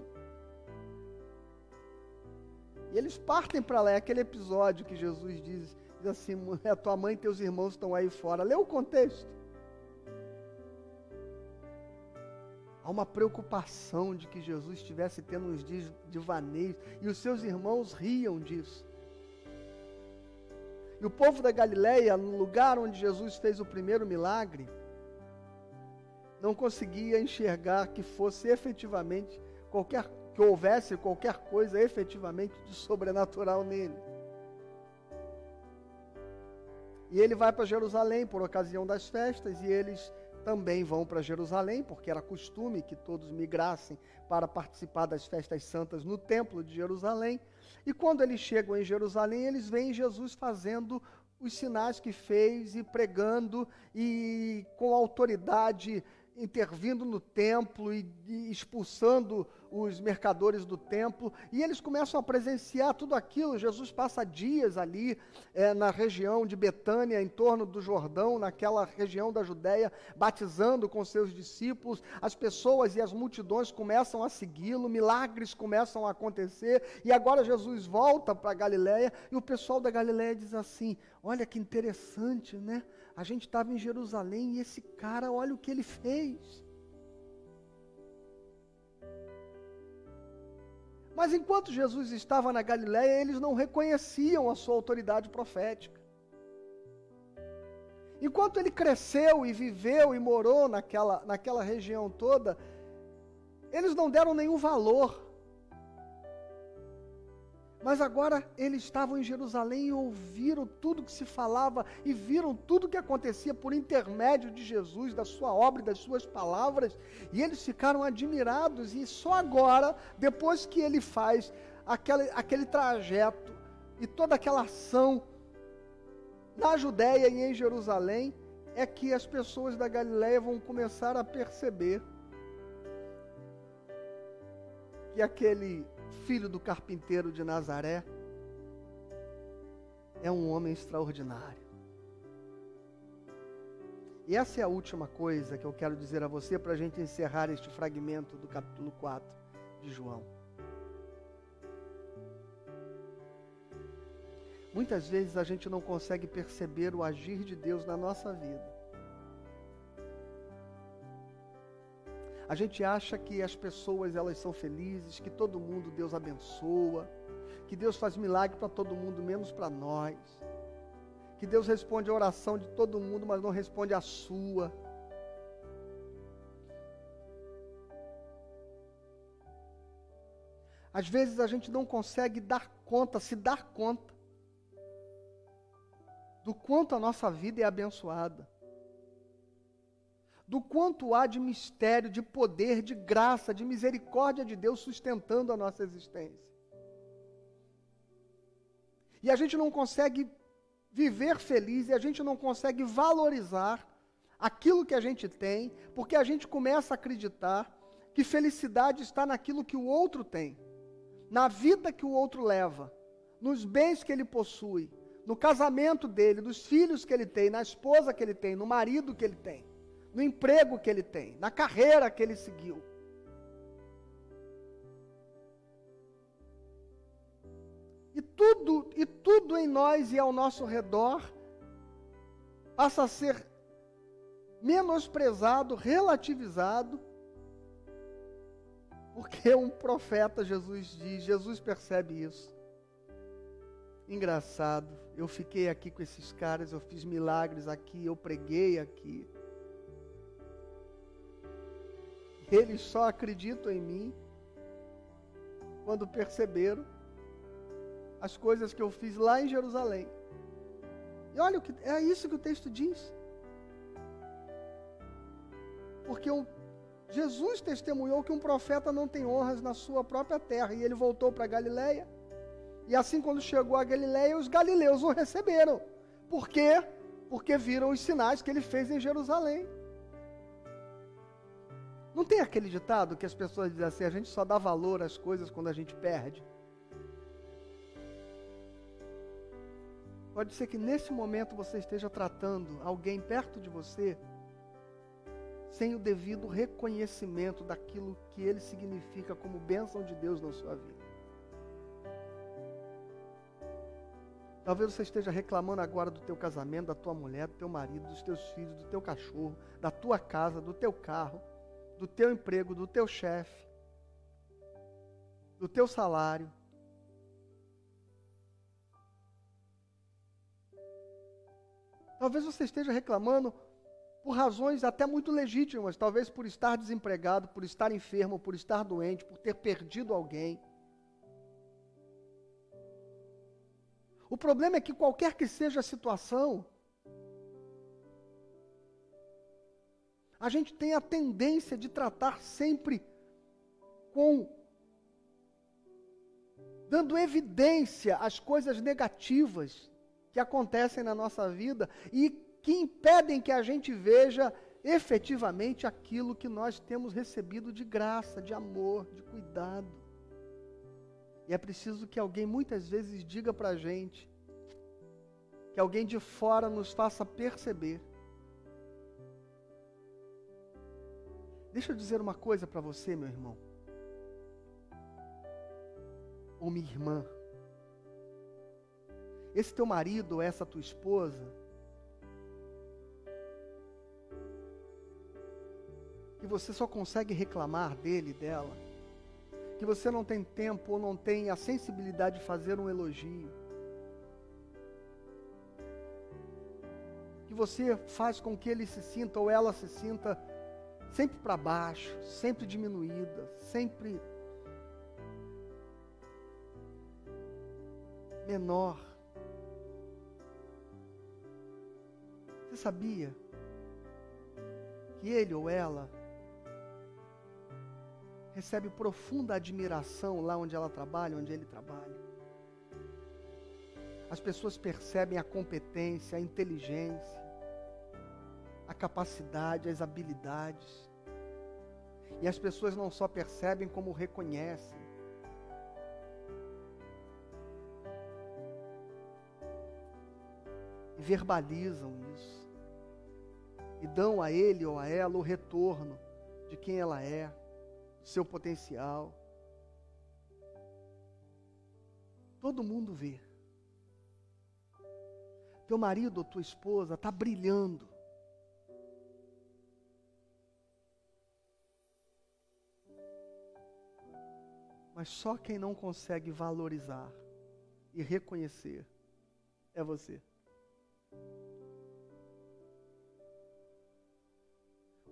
[SPEAKER 1] E eles partem para lá, é aquele episódio que Jesus diz: Diz assim, a tua mãe e teus irmãos estão aí fora. Lê o contexto. Há uma preocupação de que Jesus estivesse tendo uns dias de vaneio e os seus irmãos riam disso. E o povo da Galileia, no lugar onde Jesus fez o primeiro milagre, não conseguia enxergar que fosse efetivamente qualquer que houvesse qualquer coisa efetivamente de sobrenatural nele. E ele vai para Jerusalém por ocasião das festas, e eles também vão para Jerusalém, porque era costume que todos migrassem para participar das festas santas no templo de Jerusalém. E quando eles chegam em Jerusalém, eles veem Jesus fazendo os sinais que fez e pregando e com autoridade intervindo no templo e, e, expulsando os mercadores do templo, e eles começam a presenciar tudo aquilo. Jesus passa dias ali é, na região de Betânia, em torno do Jordão, naquela região da Judéia, batizando com seus discípulos. As pessoas e as multidões começam a segui-lo, milagres começam a acontecer, e agora Jesus volta para Galiléia e o pessoal da Galiléia diz assim: Olha que interessante, né? A gente estava em Jerusalém e esse cara, olha o que ele fez. Mas enquanto Jesus estava na Galiléia, eles não reconheciam a sua autoridade profética. Enquanto ele cresceu e viveu e morou naquela, naquela região toda, eles não deram nenhum valor mas agora eles estavam em Jerusalém e ouviram tudo que se falava e viram tudo que acontecia por intermédio de Jesus, da sua obra e das suas palavras, e eles ficaram admirados. E só agora, depois que ele faz aquele, aquele trajeto e toda aquela ação na Judéia e em Jerusalém é que as pessoas da Galiléia vão começar a perceber que aquele filho do carpinteiro de Nazaré é um homem extraordinário. E essa é a última coisa que eu quero dizer a você para a gente encerrar este fragmento do capítulo 4 de João. Muitas vezes a gente não consegue perceber o agir de Deus na nossa vida. A gente acha que as pessoas elas são felizes, que todo mundo Deus abençoa, que Deus faz milagre para todo mundo menos para nós. Que Deus responde a oração de todo mundo, mas não responde a sua. Às vezes a gente não consegue dar conta, se dar conta do quanto a nossa vida é abençoada, do quanto há de mistério, de poder, de graça, de misericórdia de Deus sustentando a nossa existência. E a gente não consegue viver feliz e a gente não consegue valorizar aquilo que a gente tem, porque a gente começa a acreditar que felicidade está naquilo que o outro tem, na vida que o outro leva, nos bens que ele possui, no casamento dele, nos filhos que ele tem, na esposa que ele tem, no marido que ele tem, no emprego que ele tem, na carreira que ele seguiu. E tudo, e tudo em nós e ao nosso redor passa a ser menosprezado, relativizado, porque um profeta, Jesus diz, Jesus percebe isso. Engraçado, eu fiquei aqui com esses caras, eu fiz milagres aqui, eu preguei aqui. Eles só acreditam em mim quando perceberam as coisas que eu fiz lá em Jerusalém. E olha, é isso que o texto diz. Porque um, Jesus testemunhou que um profeta não tem honras na sua própria terra. E ele voltou para Galiléia e assim, quando chegou a Galileia, os galileus o receberam. Por quê? Porque viram os sinais que ele fez em Jerusalém. Não tem aquele ditado que as pessoas dizem assim: a gente só dá valor às coisas quando a gente perde? Pode ser que nesse momento você esteja tratando alguém perto de você sem o devido reconhecimento daquilo que ele significa como bênção de Deus na sua vida. Talvez você esteja reclamando agora do teu casamento, da tua mulher, do teu marido, dos teus filhos, do teu cachorro, da tua casa, do teu carro, do teu emprego, do teu chefe, do teu salário. Talvez você esteja reclamando por razões até muito legítimas, talvez por estar desempregado, por estar enfermo, por estar doente, por ter perdido alguém. O problema é que qualquer que seja a situação, a gente tem a tendência de tratar sempre com dando evidência às coisas negativas que acontecem na nossa vida e que impedem que a gente veja efetivamente aquilo que nós temos recebido de graça, de amor, de cuidado. E é preciso que alguém muitas vezes diga para a gente, que alguém de fora nos faça perceber. Deixa eu dizer uma coisa para você, meu irmão, ou minha irmã. Esse teu marido ou essa tua esposa, que você só consegue reclamar dele, dela, que você não tem tempo ou não tem a sensibilidade de fazer um elogio. Que você faz com que ele se sinta ou ela se sinta sempre para baixo, sempre diminuída, sempre menor. Você sabia que ele ou ela recebe profunda admiração lá onde ela trabalha, onde ele trabalha. As pessoas percebem a competência, a inteligência, a capacidade, as habilidades. E as pessoas não só percebem, como reconhecem. E verbalizam isso. E dão a ele ou a ela o retorno de quem ela é, do seu potencial. Todo mundo vê. Teu marido ou tua esposa está brilhando. Mas só quem não consegue valorizar e reconhecer é você.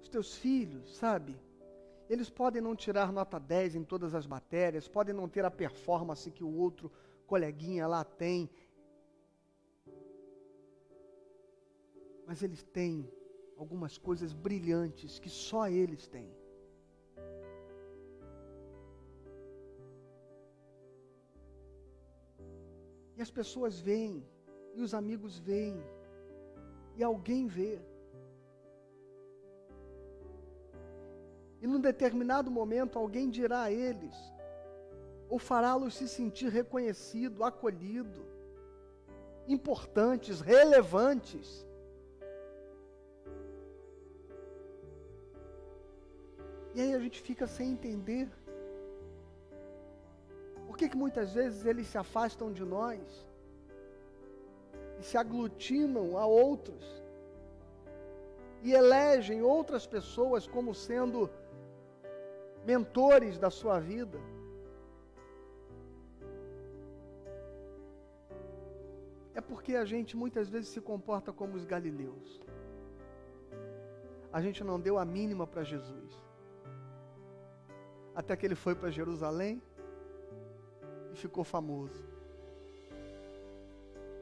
[SPEAKER 1] Os teus filhos, sabe? Eles podem não tirar nota 10 em todas as matérias, podem não ter a performance que o outro coleguinha lá tem. Mas eles têm algumas coisas brilhantes que só eles têm. E as pessoas veem, e os amigos veem, e alguém vê. E num determinado momento alguém dirá a eles: ou fará-los se sentir reconhecido, acolhido, importantes, relevantes. E aí a gente fica sem entender. Por que, que muitas vezes eles se afastam de nós e se aglutinam a outros e elegem outras pessoas como sendo mentores da sua vida? é porque a gente muitas vezes se comporta como os galileus. A gente não deu a mínima para Jesus. Até que ele foi para Jerusalém ficou famoso.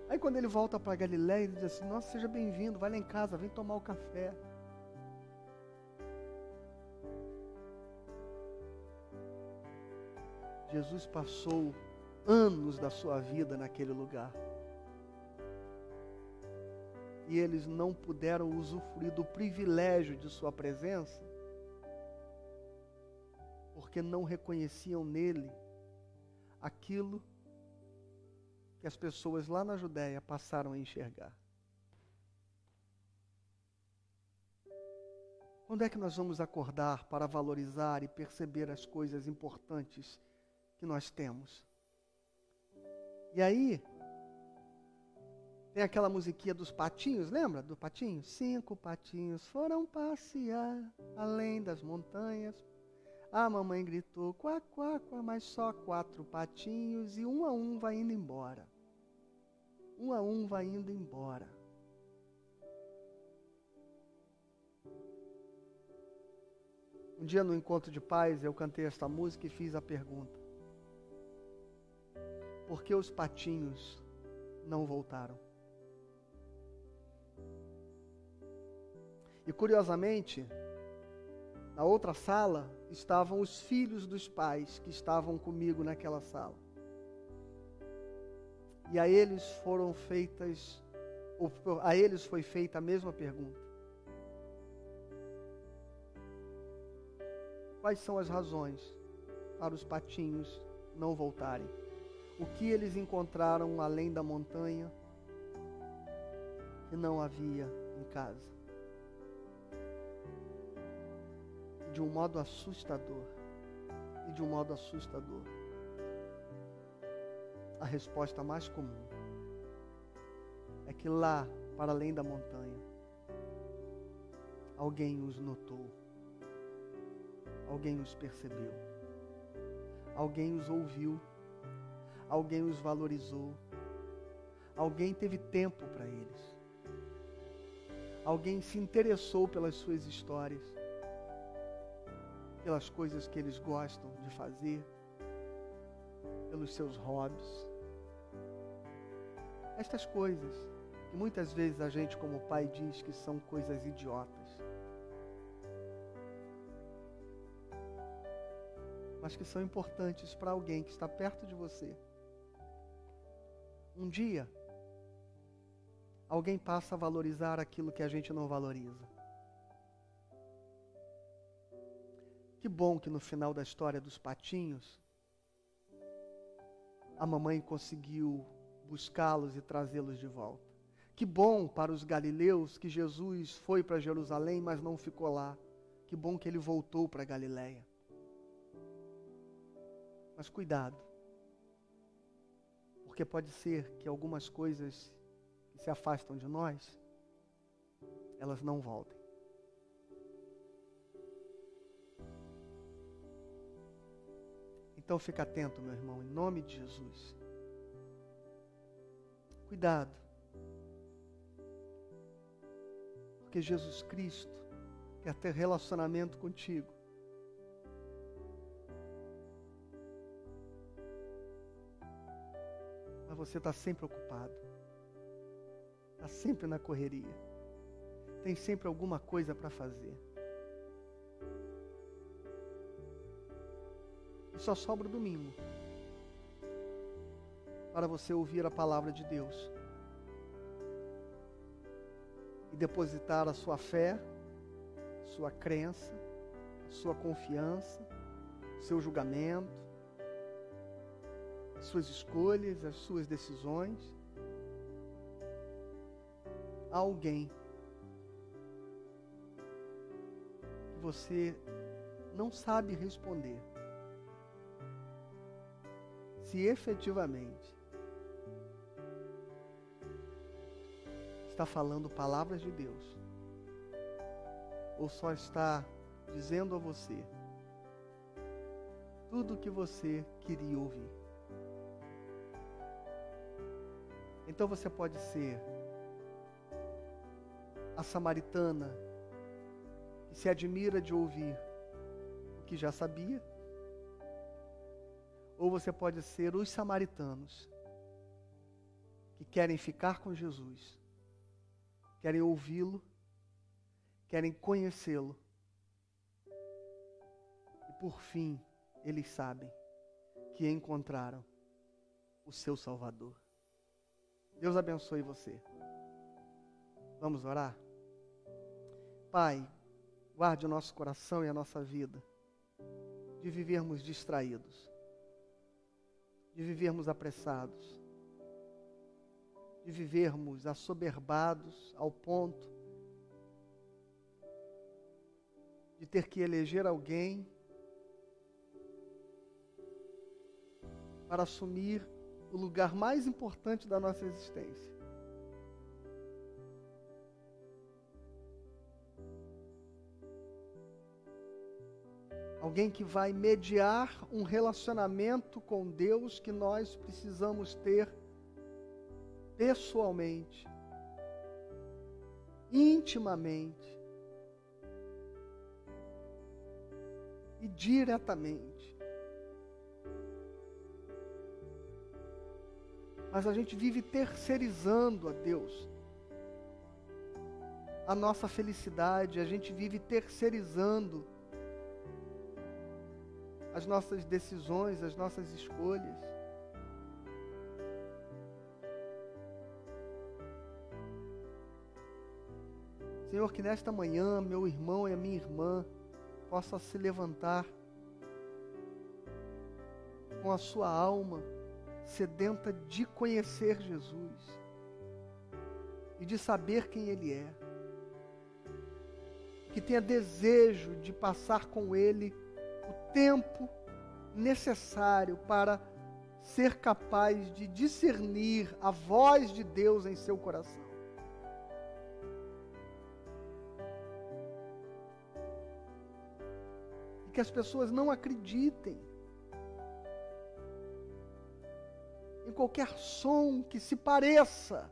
[SPEAKER 1] Aí quando ele volta para Galiléia, ele diz assim: Nossa, seja bem-vindo, vai lá em casa, vem tomar o café. Jesus passou anos da sua vida naquele lugar e eles não puderam usufruir do privilégio de Sua presença, porque não reconheciam nele aquilo que as pessoas lá na Judéia passaram a enxergar. Quando é que nós vamos acordar para valorizar e perceber as coisas importantes que nós temos? E aí, tem aquela musiquinha dos patinhos, lembra do patinho? Cinco patinhos foram passear além das montanhas. A mamãe gritou, quá, quá, quá, mas só quatro patinhos e um a um vai indo embora. Um a um vai indo embora. Um dia no encontro de pais eu cantei esta música e fiz a pergunta: Por que os patinhos não voltaram? E curiosamente, na outra sala estavam os filhos dos pais que estavam comigo naquela sala. E a eles foram feitas, a eles foi feita a mesma pergunta. Quais são as razões para os patinhos não voltarem? O que eles encontraram além da montanha que não havia em casa? De um modo assustador. E de um modo assustador. A resposta mais comum é que lá, para além da montanha, alguém os notou, alguém os percebeu, alguém os ouviu, alguém os valorizou, alguém teve tempo para eles, alguém se interessou pelas suas histórias pelas coisas que eles gostam de fazer, pelos seus hobbies. Estas coisas que muitas vezes a gente, como pai, diz que são coisas idiotas. Mas que são importantes para alguém que está perto de você. Um dia, alguém passa a valorizar aquilo que a gente não valoriza. Que bom que no final da história dos patinhos, a mamãe conseguiu buscá-los e trazê-los de volta. Que bom para os galileus que Jesus foi para Jerusalém, mas não ficou lá. Que bom que ele voltou para Galiléia. Mas cuidado, porque pode ser que algumas coisas que se afastam de nós, elas não voltem. Então fica atento, meu irmão, em nome de Jesus. Cuidado. Porque Jesus Cristo quer ter relacionamento contigo. Mas você está sempre ocupado. Está sempre na correria. Tem sempre alguma coisa para fazer. Só sobra o domingo para você ouvir a palavra de Deus e depositar a sua fé, sua crença, sua confiança, seu julgamento, as suas escolhas, as suas decisões a alguém que você não sabe responder. Se efetivamente está falando palavras de Deus? Ou só está dizendo a você tudo o que você queria ouvir? Então você pode ser a samaritana que se admira de ouvir o que já sabia, ou você pode ser os samaritanos que querem ficar com Jesus querem ouvi-lo, querem conhecê-lo. E por fim, eles sabem que encontraram o seu Salvador. Deus abençoe você. Vamos orar? Pai, guarde o nosso coração e a nossa vida de vivermos distraídos, de vivermos apressados de vivermos assoberbados ao ponto de ter que eleger alguém para assumir o lugar mais importante da nossa existência. Alguém que vai mediar um relacionamento com Deus que nós precisamos ter pessoalmente, intimamente e diretamente. Mas a gente vive terceirizando a Deus a nossa felicidade, a gente vive terceirizando as nossas decisões, as nossas escolhas. Senhor, que nesta manhã meu irmão e a minha irmã possa se levantar com a sua alma sedenta de conhecer Jesus e de saber quem Ele é. Que tenha desejo de passar com Ele tempo necessário para ser capaz de discernir a voz de Deus em seu coração. que as pessoas não acreditem em qualquer som que se pareça,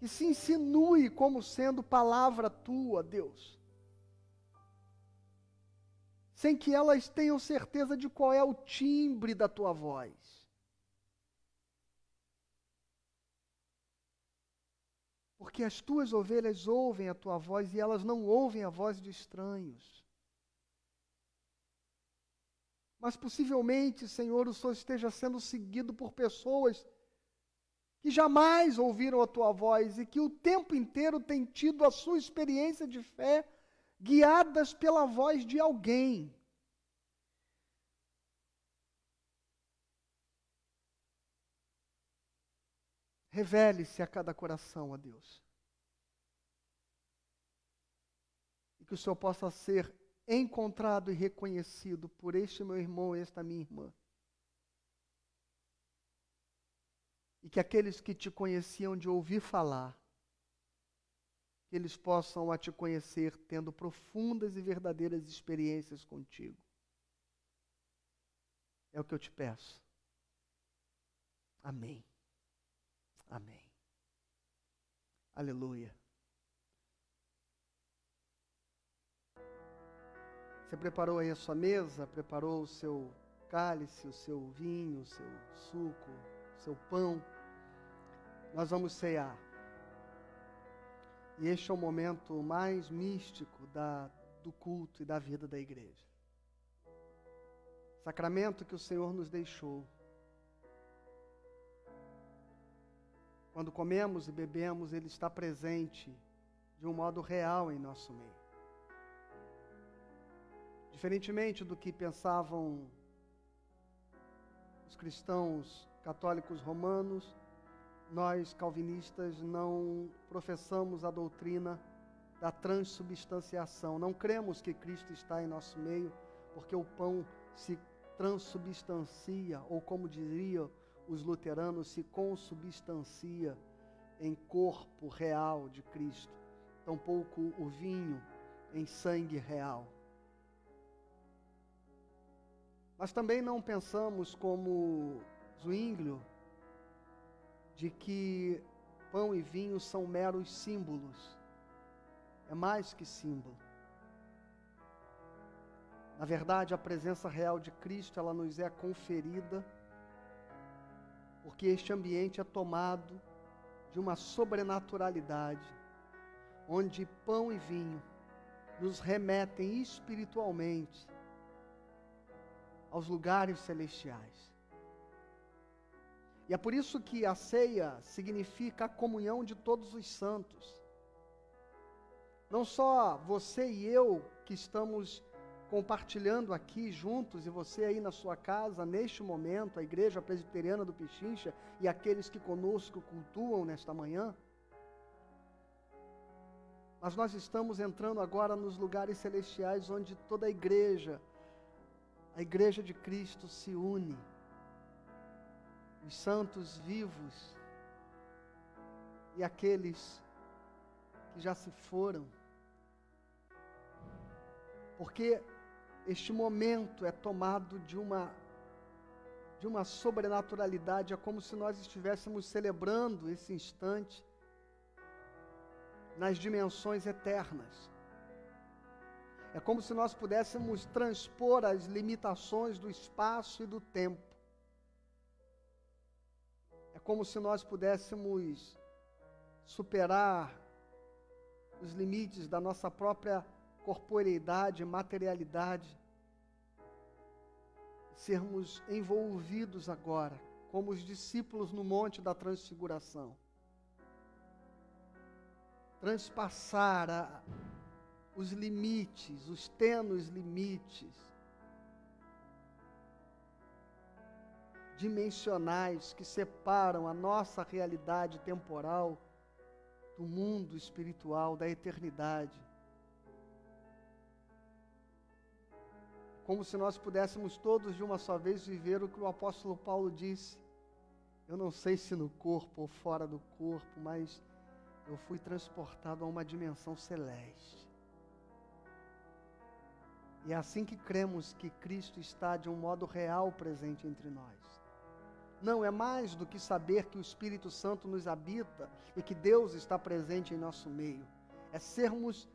[SPEAKER 1] que se insinue como sendo palavra tua, Deus. Sem que elas tenham certeza de qual é o timbre da tua voz. Porque as tuas ovelhas ouvem a tua voz e elas não ouvem a voz de estranhos. Mas possivelmente, Senhor, o Senhor esteja sendo seguido por pessoas que jamais ouviram a tua voz e que o tempo inteiro têm tido a sua experiência de fé guiadas pela voz de alguém. Revele-se a cada coração, ó Deus. E que o Senhor possa ser encontrado e reconhecido por este meu irmão e esta minha irmã. E que aqueles que te conheciam de ouvir falar, que eles possam a te conhecer tendo profundas e verdadeiras experiências contigo. É o que eu te peço. Amém. Amém. Aleluia. Você preparou aí a sua mesa, preparou o seu cálice, o seu vinho, o seu suco, o seu pão. Nós vamos cear. E este é o momento mais místico da, do culto e da vida da igreja. Sacramento que o Senhor nos deixou. Quando comemos e bebemos, Ele está presente de um modo real em nosso meio. Diferentemente do que pensavam os cristãos católicos romanos, nós calvinistas não professamos a doutrina da transubstanciação. Não cremos que Cristo está em nosso meio, porque o pão se transubstancia, ou como diria os luteranos, se consubstancia em corpo real de Cristo, tampouco o vinho em sangue real. Mas também não pensamos como Zwinglio de que pão e vinho são meros símbolos. É mais que símbolo. Na verdade, a presença real de Cristo, ela nos é conferida porque este ambiente é tomado de uma sobrenaturalidade, onde pão e vinho nos remetem espiritualmente aos lugares celestiais. E é por isso que a ceia significa a comunhão de todos os santos. Não só você e eu que estamos compartilhando aqui juntos, e você aí na sua casa, neste momento, a Igreja Presbiteriana do Pichincha e aqueles que conosco cultuam nesta manhã. Mas nós estamos entrando agora nos lugares celestiais onde toda a igreja a igreja de Cristo se une, os santos vivos e aqueles que já se foram, porque este momento é tomado de uma de uma sobrenaturalidade, é como se nós estivéssemos celebrando esse instante nas dimensões eternas. É como se nós pudéssemos transpor as limitações do espaço e do tempo. Como se nós pudéssemos superar os limites da nossa própria corporeidade, materialidade, sermos envolvidos agora, como os discípulos no Monte da Transfiguração. Transpassar a, os limites, os tênues limites dimensionais que separam a nossa realidade temporal do mundo espiritual, da eternidade. Como se nós pudéssemos todos de uma só vez viver o que o apóstolo Paulo disse. Eu não sei se no corpo ou fora do corpo, mas eu fui transportado a uma dimensão celeste. E é assim que cremos que Cristo está de um modo real presente entre nós. Não é mais do que saber que o Espírito Santo nos habita e que Deus está presente em nosso meio. É sermos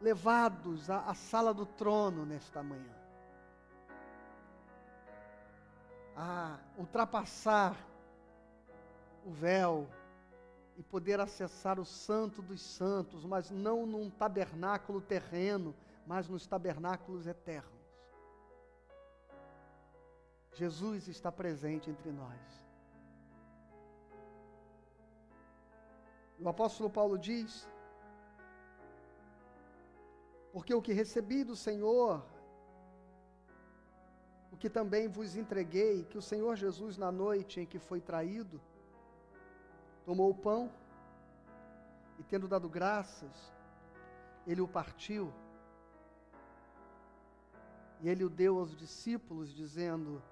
[SPEAKER 1] levados à, à sala do trono nesta manhã. A ultrapassar o véu e poder acessar o Santo dos Santos, mas não num tabernáculo terreno, mas nos tabernáculos eternos. Jesus está presente entre nós. O apóstolo Paulo diz: Porque o que recebi do Senhor, o que também vos entreguei, que o Senhor Jesus, na noite em que foi traído, tomou o pão e, tendo dado graças, ele o partiu e ele o deu aos discípulos, dizendo: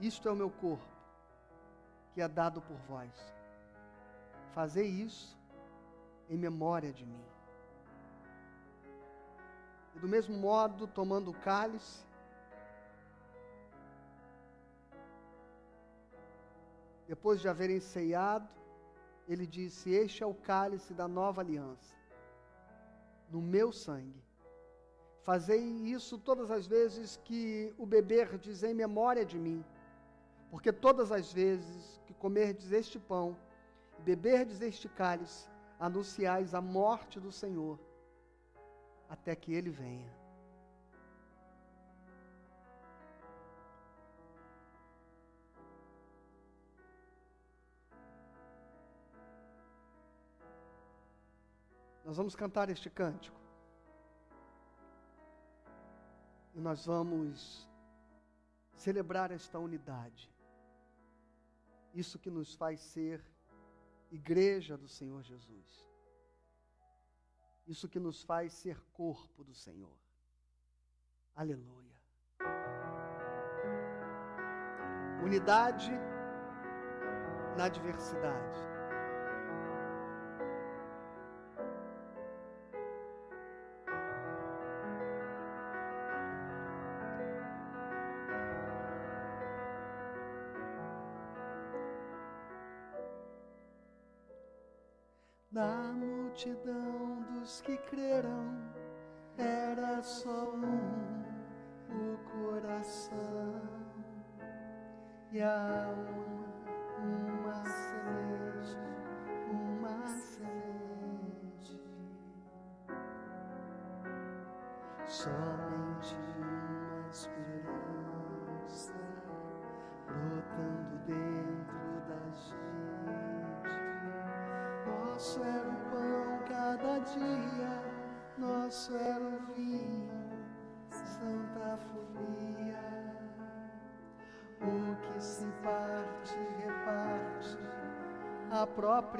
[SPEAKER 1] Isto é o meu corpo, que é dado por vós. Fazei isso em memória de mim. E do mesmo modo, tomando o cálice, depois de haverem ceado, ele disse: Este é o cálice da nova aliança, no meu sangue. Fazei isso todas as vezes que o beberdes em memória de mim, porque todas as vezes que comerdes este pão e beberdes este cálice, anunciais a morte do Senhor, até que ele venha. Nós vamos cantar este cântico. E nós vamos celebrar esta unidade. Isso que nos faz ser igreja do Senhor Jesus. Isso que nos faz ser corpo do Senhor. Aleluia. Unidade na diversidade.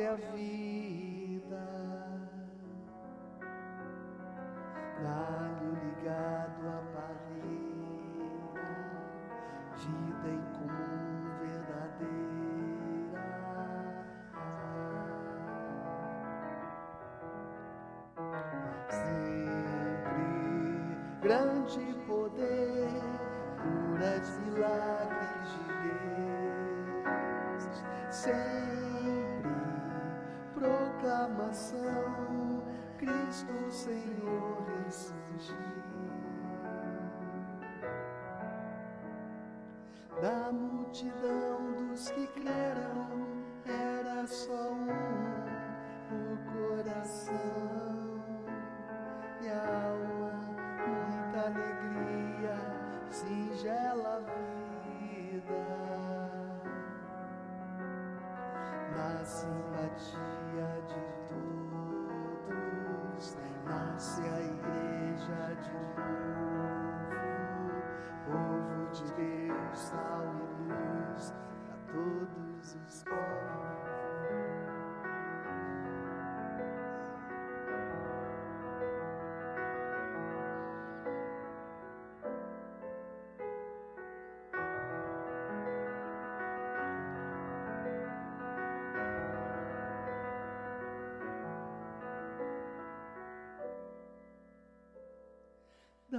[SPEAKER 1] Própria vida.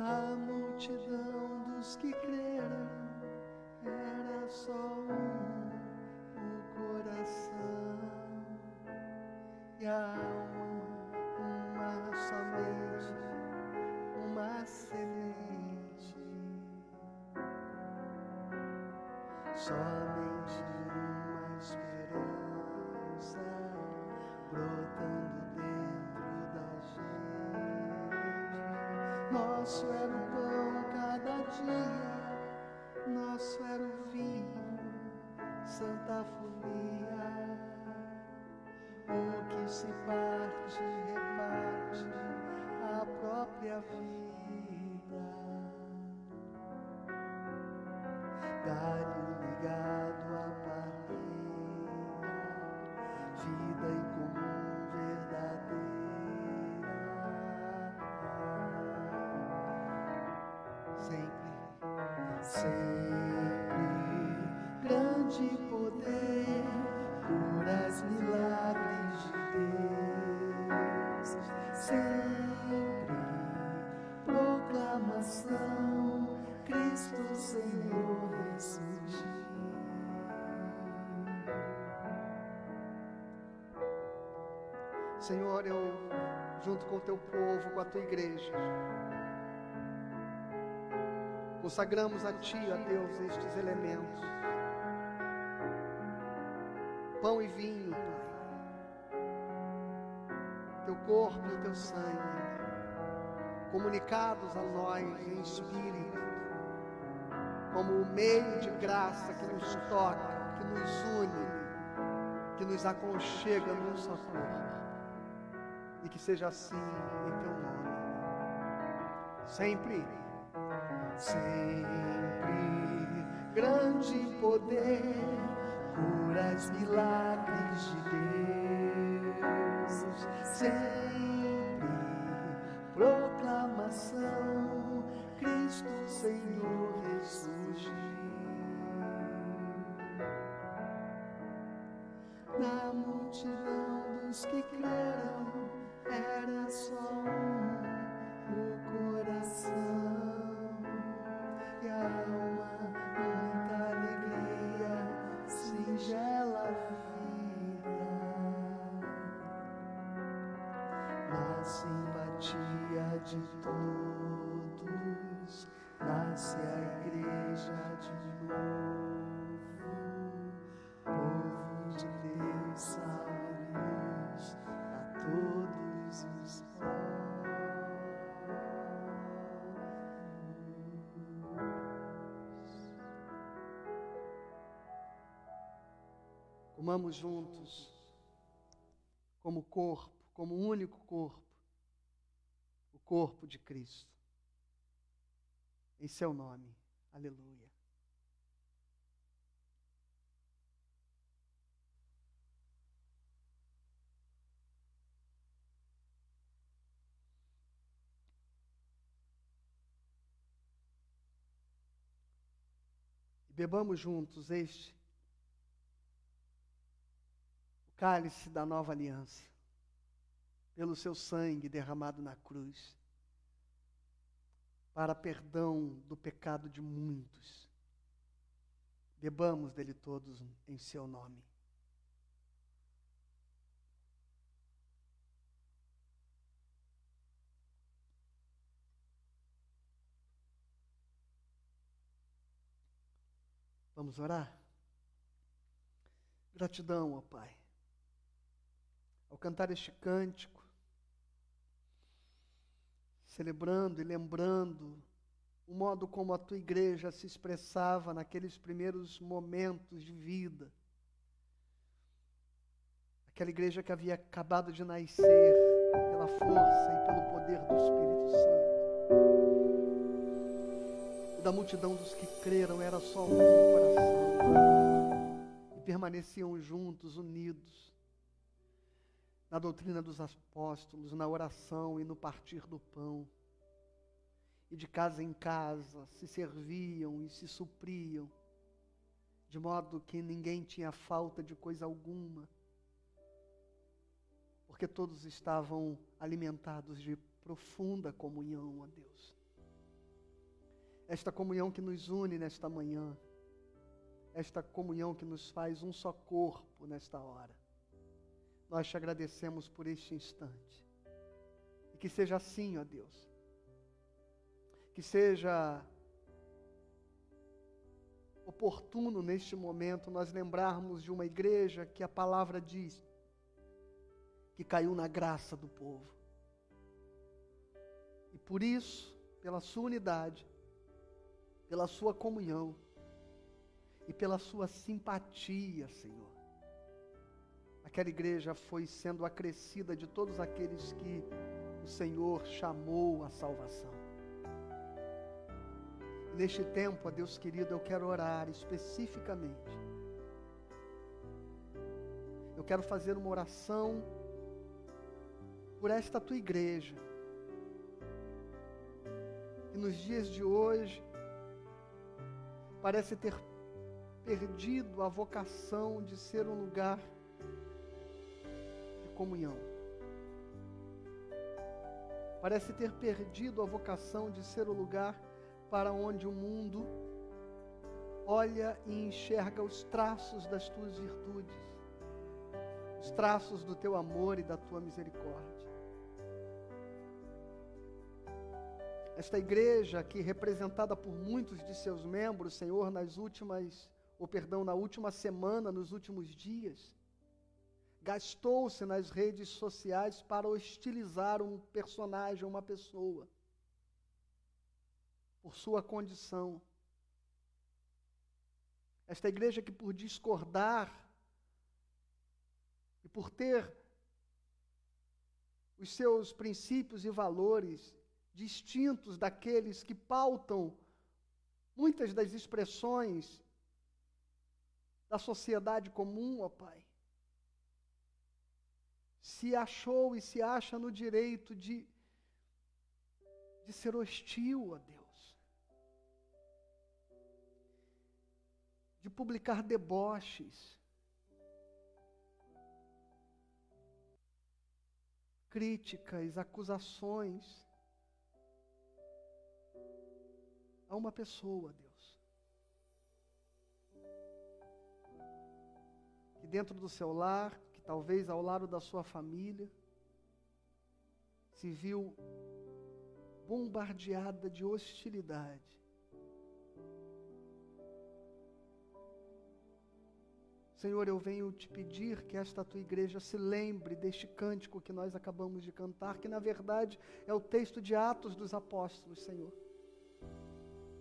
[SPEAKER 1] Da multidão dos que creram, era só um o coração e a alma, uma somente, uma semente. Somente Nosso era o pão cada dia, nosso era o vinho, santa folia. O que se parte, reparte a própria vida. Senhor, eu, junto com o teu povo, com a tua igreja, consagramos a Ti, ó Deus, estes elementos. Pão e vinho, Pai. Teu corpo e teu sangue, comunicados a nós em espírito, como o meio de graça que nos toca, que nos une, que nos aconchega num só corpo. Seja assim em teu nome. Sempre, sempre grande poder, curas, milagres de Deus. Sempre proclamação, Cristo Senhor ressurgiu. Na multidão dos que creram, Comamos juntos, como corpo, como único corpo, o corpo de Cristo. Em seu nome, aleluia. Bebamos juntos este, o cálice da nova aliança, pelo seu sangue derramado na cruz, para perdão do pecado de muitos. Bebamos dele todos em seu nome. Vamos orar? Gratidão, ó Pai. Ao cantar este cântico, celebrando e lembrando o modo como a tua igreja se expressava naqueles primeiros momentos de vida. Aquela igreja que havia acabado de nascer pela força e pelo poder do Espírito Santo da multidão dos que creram era só um coração. E permaneciam juntos, unidos, na doutrina dos apóstolos, na oração e no partir do pão. E de casa em casa se serviam e se supriam, de modo que ninguém tinha falta de coisa alguma, porque todos estavam alimentados de profunda comunhão a Deus esta comunhão que nos une nesta manhã, esta comunhão que nos faz um só corpo nesta hora. Nós te agradecemos por este instante. E que seja assim, ó Deus. Que seja oportuno neste momento nós lembrarmos de uma igreja que a palavra diz que caiu na graça do povo. E por isso, pela sua unidade, pela sua comunhão e pela sua simpatia, Senhor. Aquela igreja foi sendo acrescida de todos aqueles que o Senhor chamou à salvação. Neste tempo, ó Deus querido, eu quero orar especificamente. Eu quero fazer uma oração por esta tua igreja. E nos dias de hoje, parece ter perdido a vocação de ser um lugar comunhão. Parece ter perdido a vocação de ser o lugar para onde o mundo olha e enxerga os traços das tuas virtudes, os traços do teu amor e da tua misericórdia. Esta igreja, que representada por muitos de seus membros, Senhor, nas últimas, ou perdão, na última semana, nos últimos dias, gastou-se nas redes sociais para hostilizar um personagem, uma pessoa por sua condição. Esta igreja que, por discordar e por ter os seus princípios e valores distintos daqueles que pautam muitas das expressões da sociedade comum, ó Pai, se achou e se acha no direito de, de ser hostil a Deus. de publicar deboches, críticas, acusações a uma pessoa, Deus. Que dentro do seu lar, que talvez ao lado da sua família, se viu bombardeada de hostilidade. Senhor, eu venho te pedir que esta tua igreja se lembre deste cântico que nós acabamos de cantar, que na verdade é o texto de Atos dos Apóstolos, Senhor.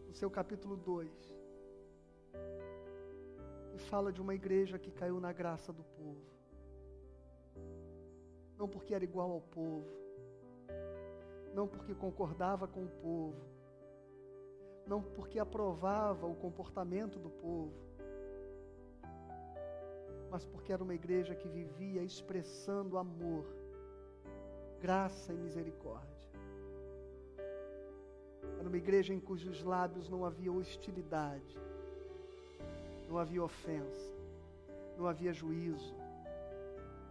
[SPEAKER 1] No seu capítulo 2. E fala de uma igreja que caiu na graça do povo. Não porque era igual ao povo, não porque concordava com o povo, não porque aprovava o comportamento do povo, mas porque era uma igreja que vivia expressando amor, graça e misericórdia. Era uma igreja em cujos lábios não havia hostilidade, não havia ofensa, não havia juízo,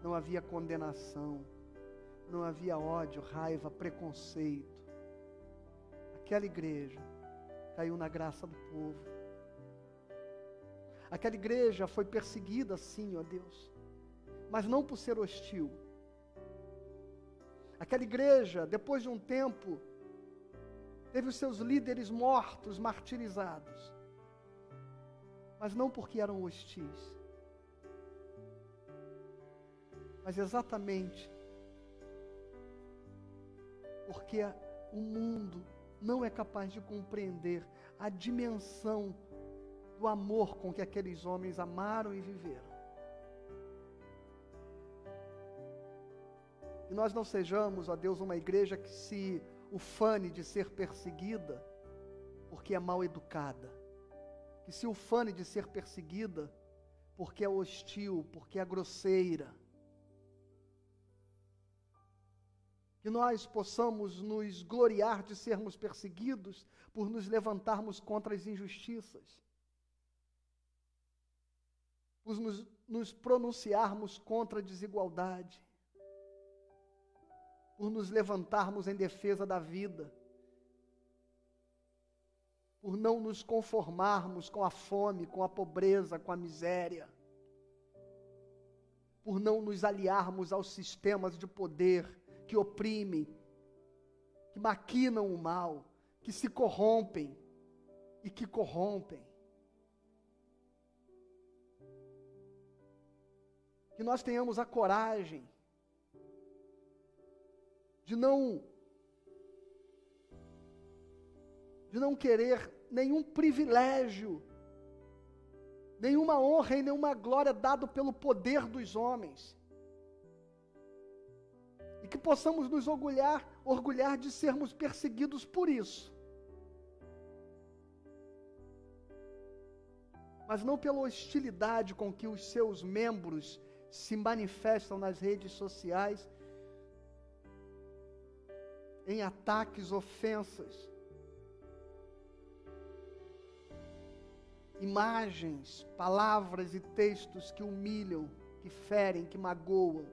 [SPEAKER 1] não havia condenação, não havia ódio, raiva, preconceito. Aquela igreja caiu na graça do povo Aquela igreja foi perseguida, sim, ó Deus, mas não por ser hostil. Aquela igreja, depois de um tempo, teve os seus líderes mortos, martirizados, mas não porque eram hostis, mas exatamente porque o mundo não é capaz de compreender a dimensão do amor com que aqueles homens amaram e viveram. E nós não sejamos, ó Deus, uma igreja que se ufane de ser perseguida porque é mal educada, que se ufane de ser perseguida porque é hostil, porque é grosseira. Que nós possamos nos gloriar de sermos perseguidos por nos levantarmos contra as injustiças. Por nos, nos pronunciarmos contra a desigualdade, por nos levantarmos em defesa da vida, por não nos conformarmos com a fome, com a pobreza, com a miséria, por não nos aliarmos aos sistemas de poder que oprimem, que maquinam o mal, que se corrompem e que corrompem. que nós tenhamos a coragem de não de não querer nenhum privilégio, nenhuma honra e nenhuma glória dado pelo poder dos homens, que possamos nos orgulhar, orgulhar de sermos perseguidos por isso. Mas não pela hostilidade com que os seus membros se manifestam nas redes sociais em ataques, ofensas, imagens, palavras e textos que humilham, que ferem, que magoam.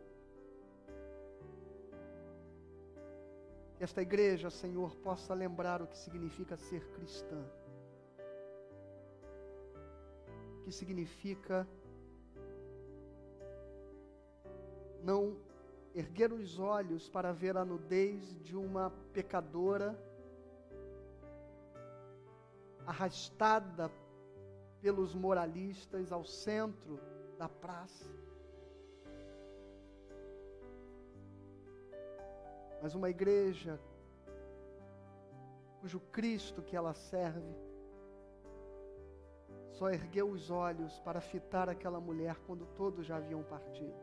[SPEAKER 1] Esta igreja, Senhor, possa lembrar o que significa ser cristã. O que significa não erguer os olhos para ver a nudez de uma pecadora arrastada pelos moralistas ao centro da praça. Mas uma igreja cujo Cristo que ela serve só ergueu os olhos para fitar aquela mulher quando todos já haviam partido.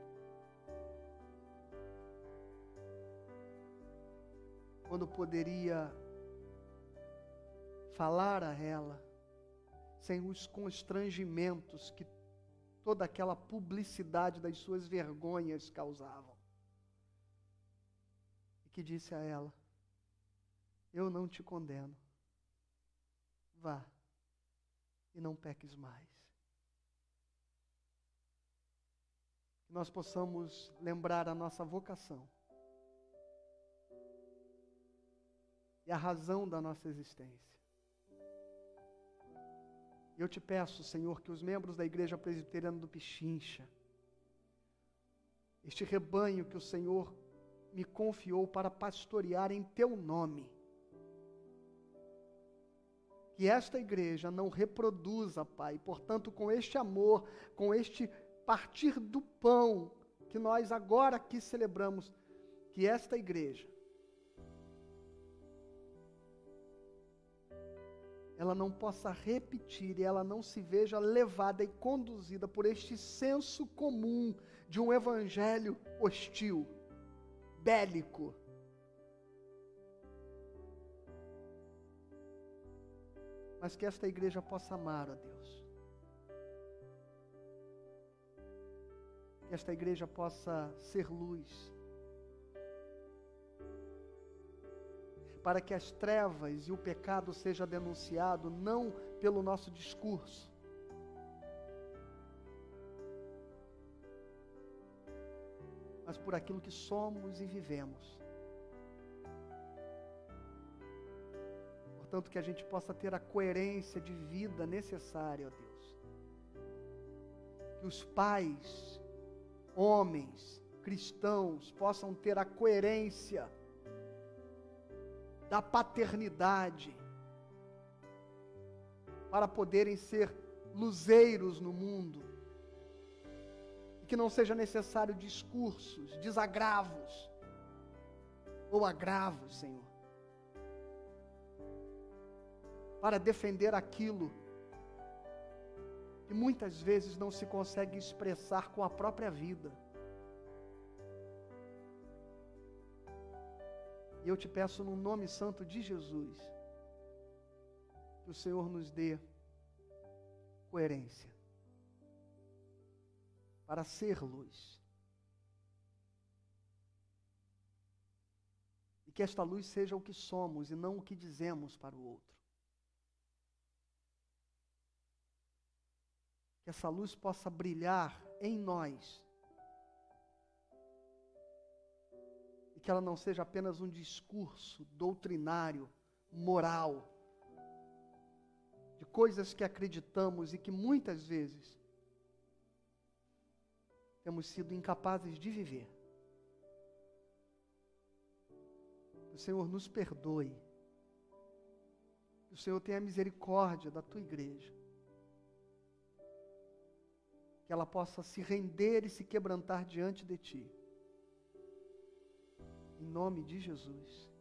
[SPEAKER 1] Quando poderia falar a ela sem os constrangimentos que toda aquela publicidade das suas vergonhas causavam. Que disse a ela: Eu não te condeno. Vá e não peques mais. Que nós possamos lembrar a nossa vocação e a razão da nossa existência. Eu te peço, Senhor, que os membros da Igreja Presbiteriana do Pichincha, este rebanho que o Senhor me confiou para pastorear em teu nome, que esta igreja não reproduza, Pai, portanto, com este amor, com este partir do pão que nós agora aqui celebramos, que esta igreja ela não possa repetir e ela não se veja levada e conduzida por este senso comum de um evangelho hostil, bélico. Mas que esta igreja possa amar a Deus. Que esta igreja possa ser luz para que as trevas e o pecado seja denunciado não pelo nosso discurso, mas por aquilo que somos e vivemos. Portanto, que a gente possa ter a coerência de vida necessária, ó Deus. Que os pais, homens, cristãos, possam ter a coerência da paternidade, para poderem ser luzeiros no mundo, que não seja necessário discursos, desagravos ou agravos, Senhor, para defender aquilo que muitas vezes não se consegue expressar com a própria vida. E eu te peço no nome santo de Jesus, que o Senhor nos dê coerência para ser luz. E que esta luz seja o que somos e não o que dizemos para o outro. Que essa luz possa brilhar em nós que ela não seja apenas um discurso doutrinário, moral, de coisas que acreditamos e que muitas vezes temos sido incapazes de viver. O Senhor nos perdoe. O Senhor tenha misericórdia da tua igreja. Que ela possa se render e se quebrantar diante de ti. Em nome de Jesus.